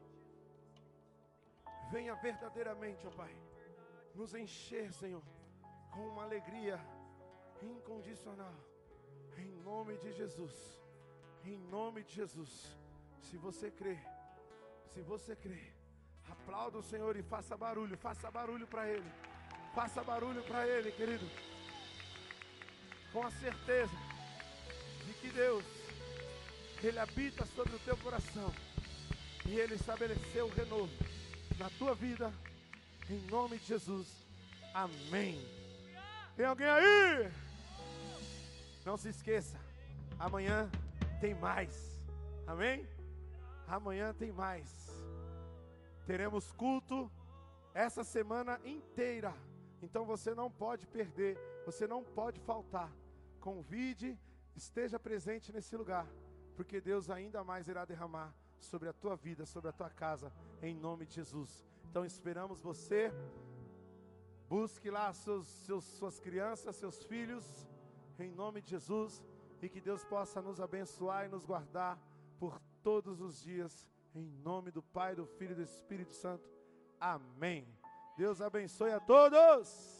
venha verdadeiramente, ó Pai, nos encher, Senhor, com uma alegria incondicional, em nome de Jesus, em nome de Jesus. Se você crê, se você crê, aplauda o Senhor e faça barulho, faça barulho para Ele, faça barulho para Ele, querido, com a certeza de que Deus Ele habita sobre o teu coração. E Ele estabeleceu o renovo na tua vida. Em nome de Jesus. Amém. Tem alguém aí? Não se esqueça. Amanhã tem mais. Amém? Amanhã tem mais. Teremos culto essa semana inteira. Então você não pode perder, você não pode faltar. Convide, esteja presente nesse lugar, porque Deus ainda mais irá derramar sobre a tua vida, sobre a tua casa, em nome de Jesus. Então esperamos você. Busque lá seus, seus, suas crianças, seus filhos, em nome de Jesus, e que Deus possa nos abençoar e nos guardar por todos os dias, em nome do Pai, do Filho e do Espírito Santo. Amém. Deus abençoe a todos.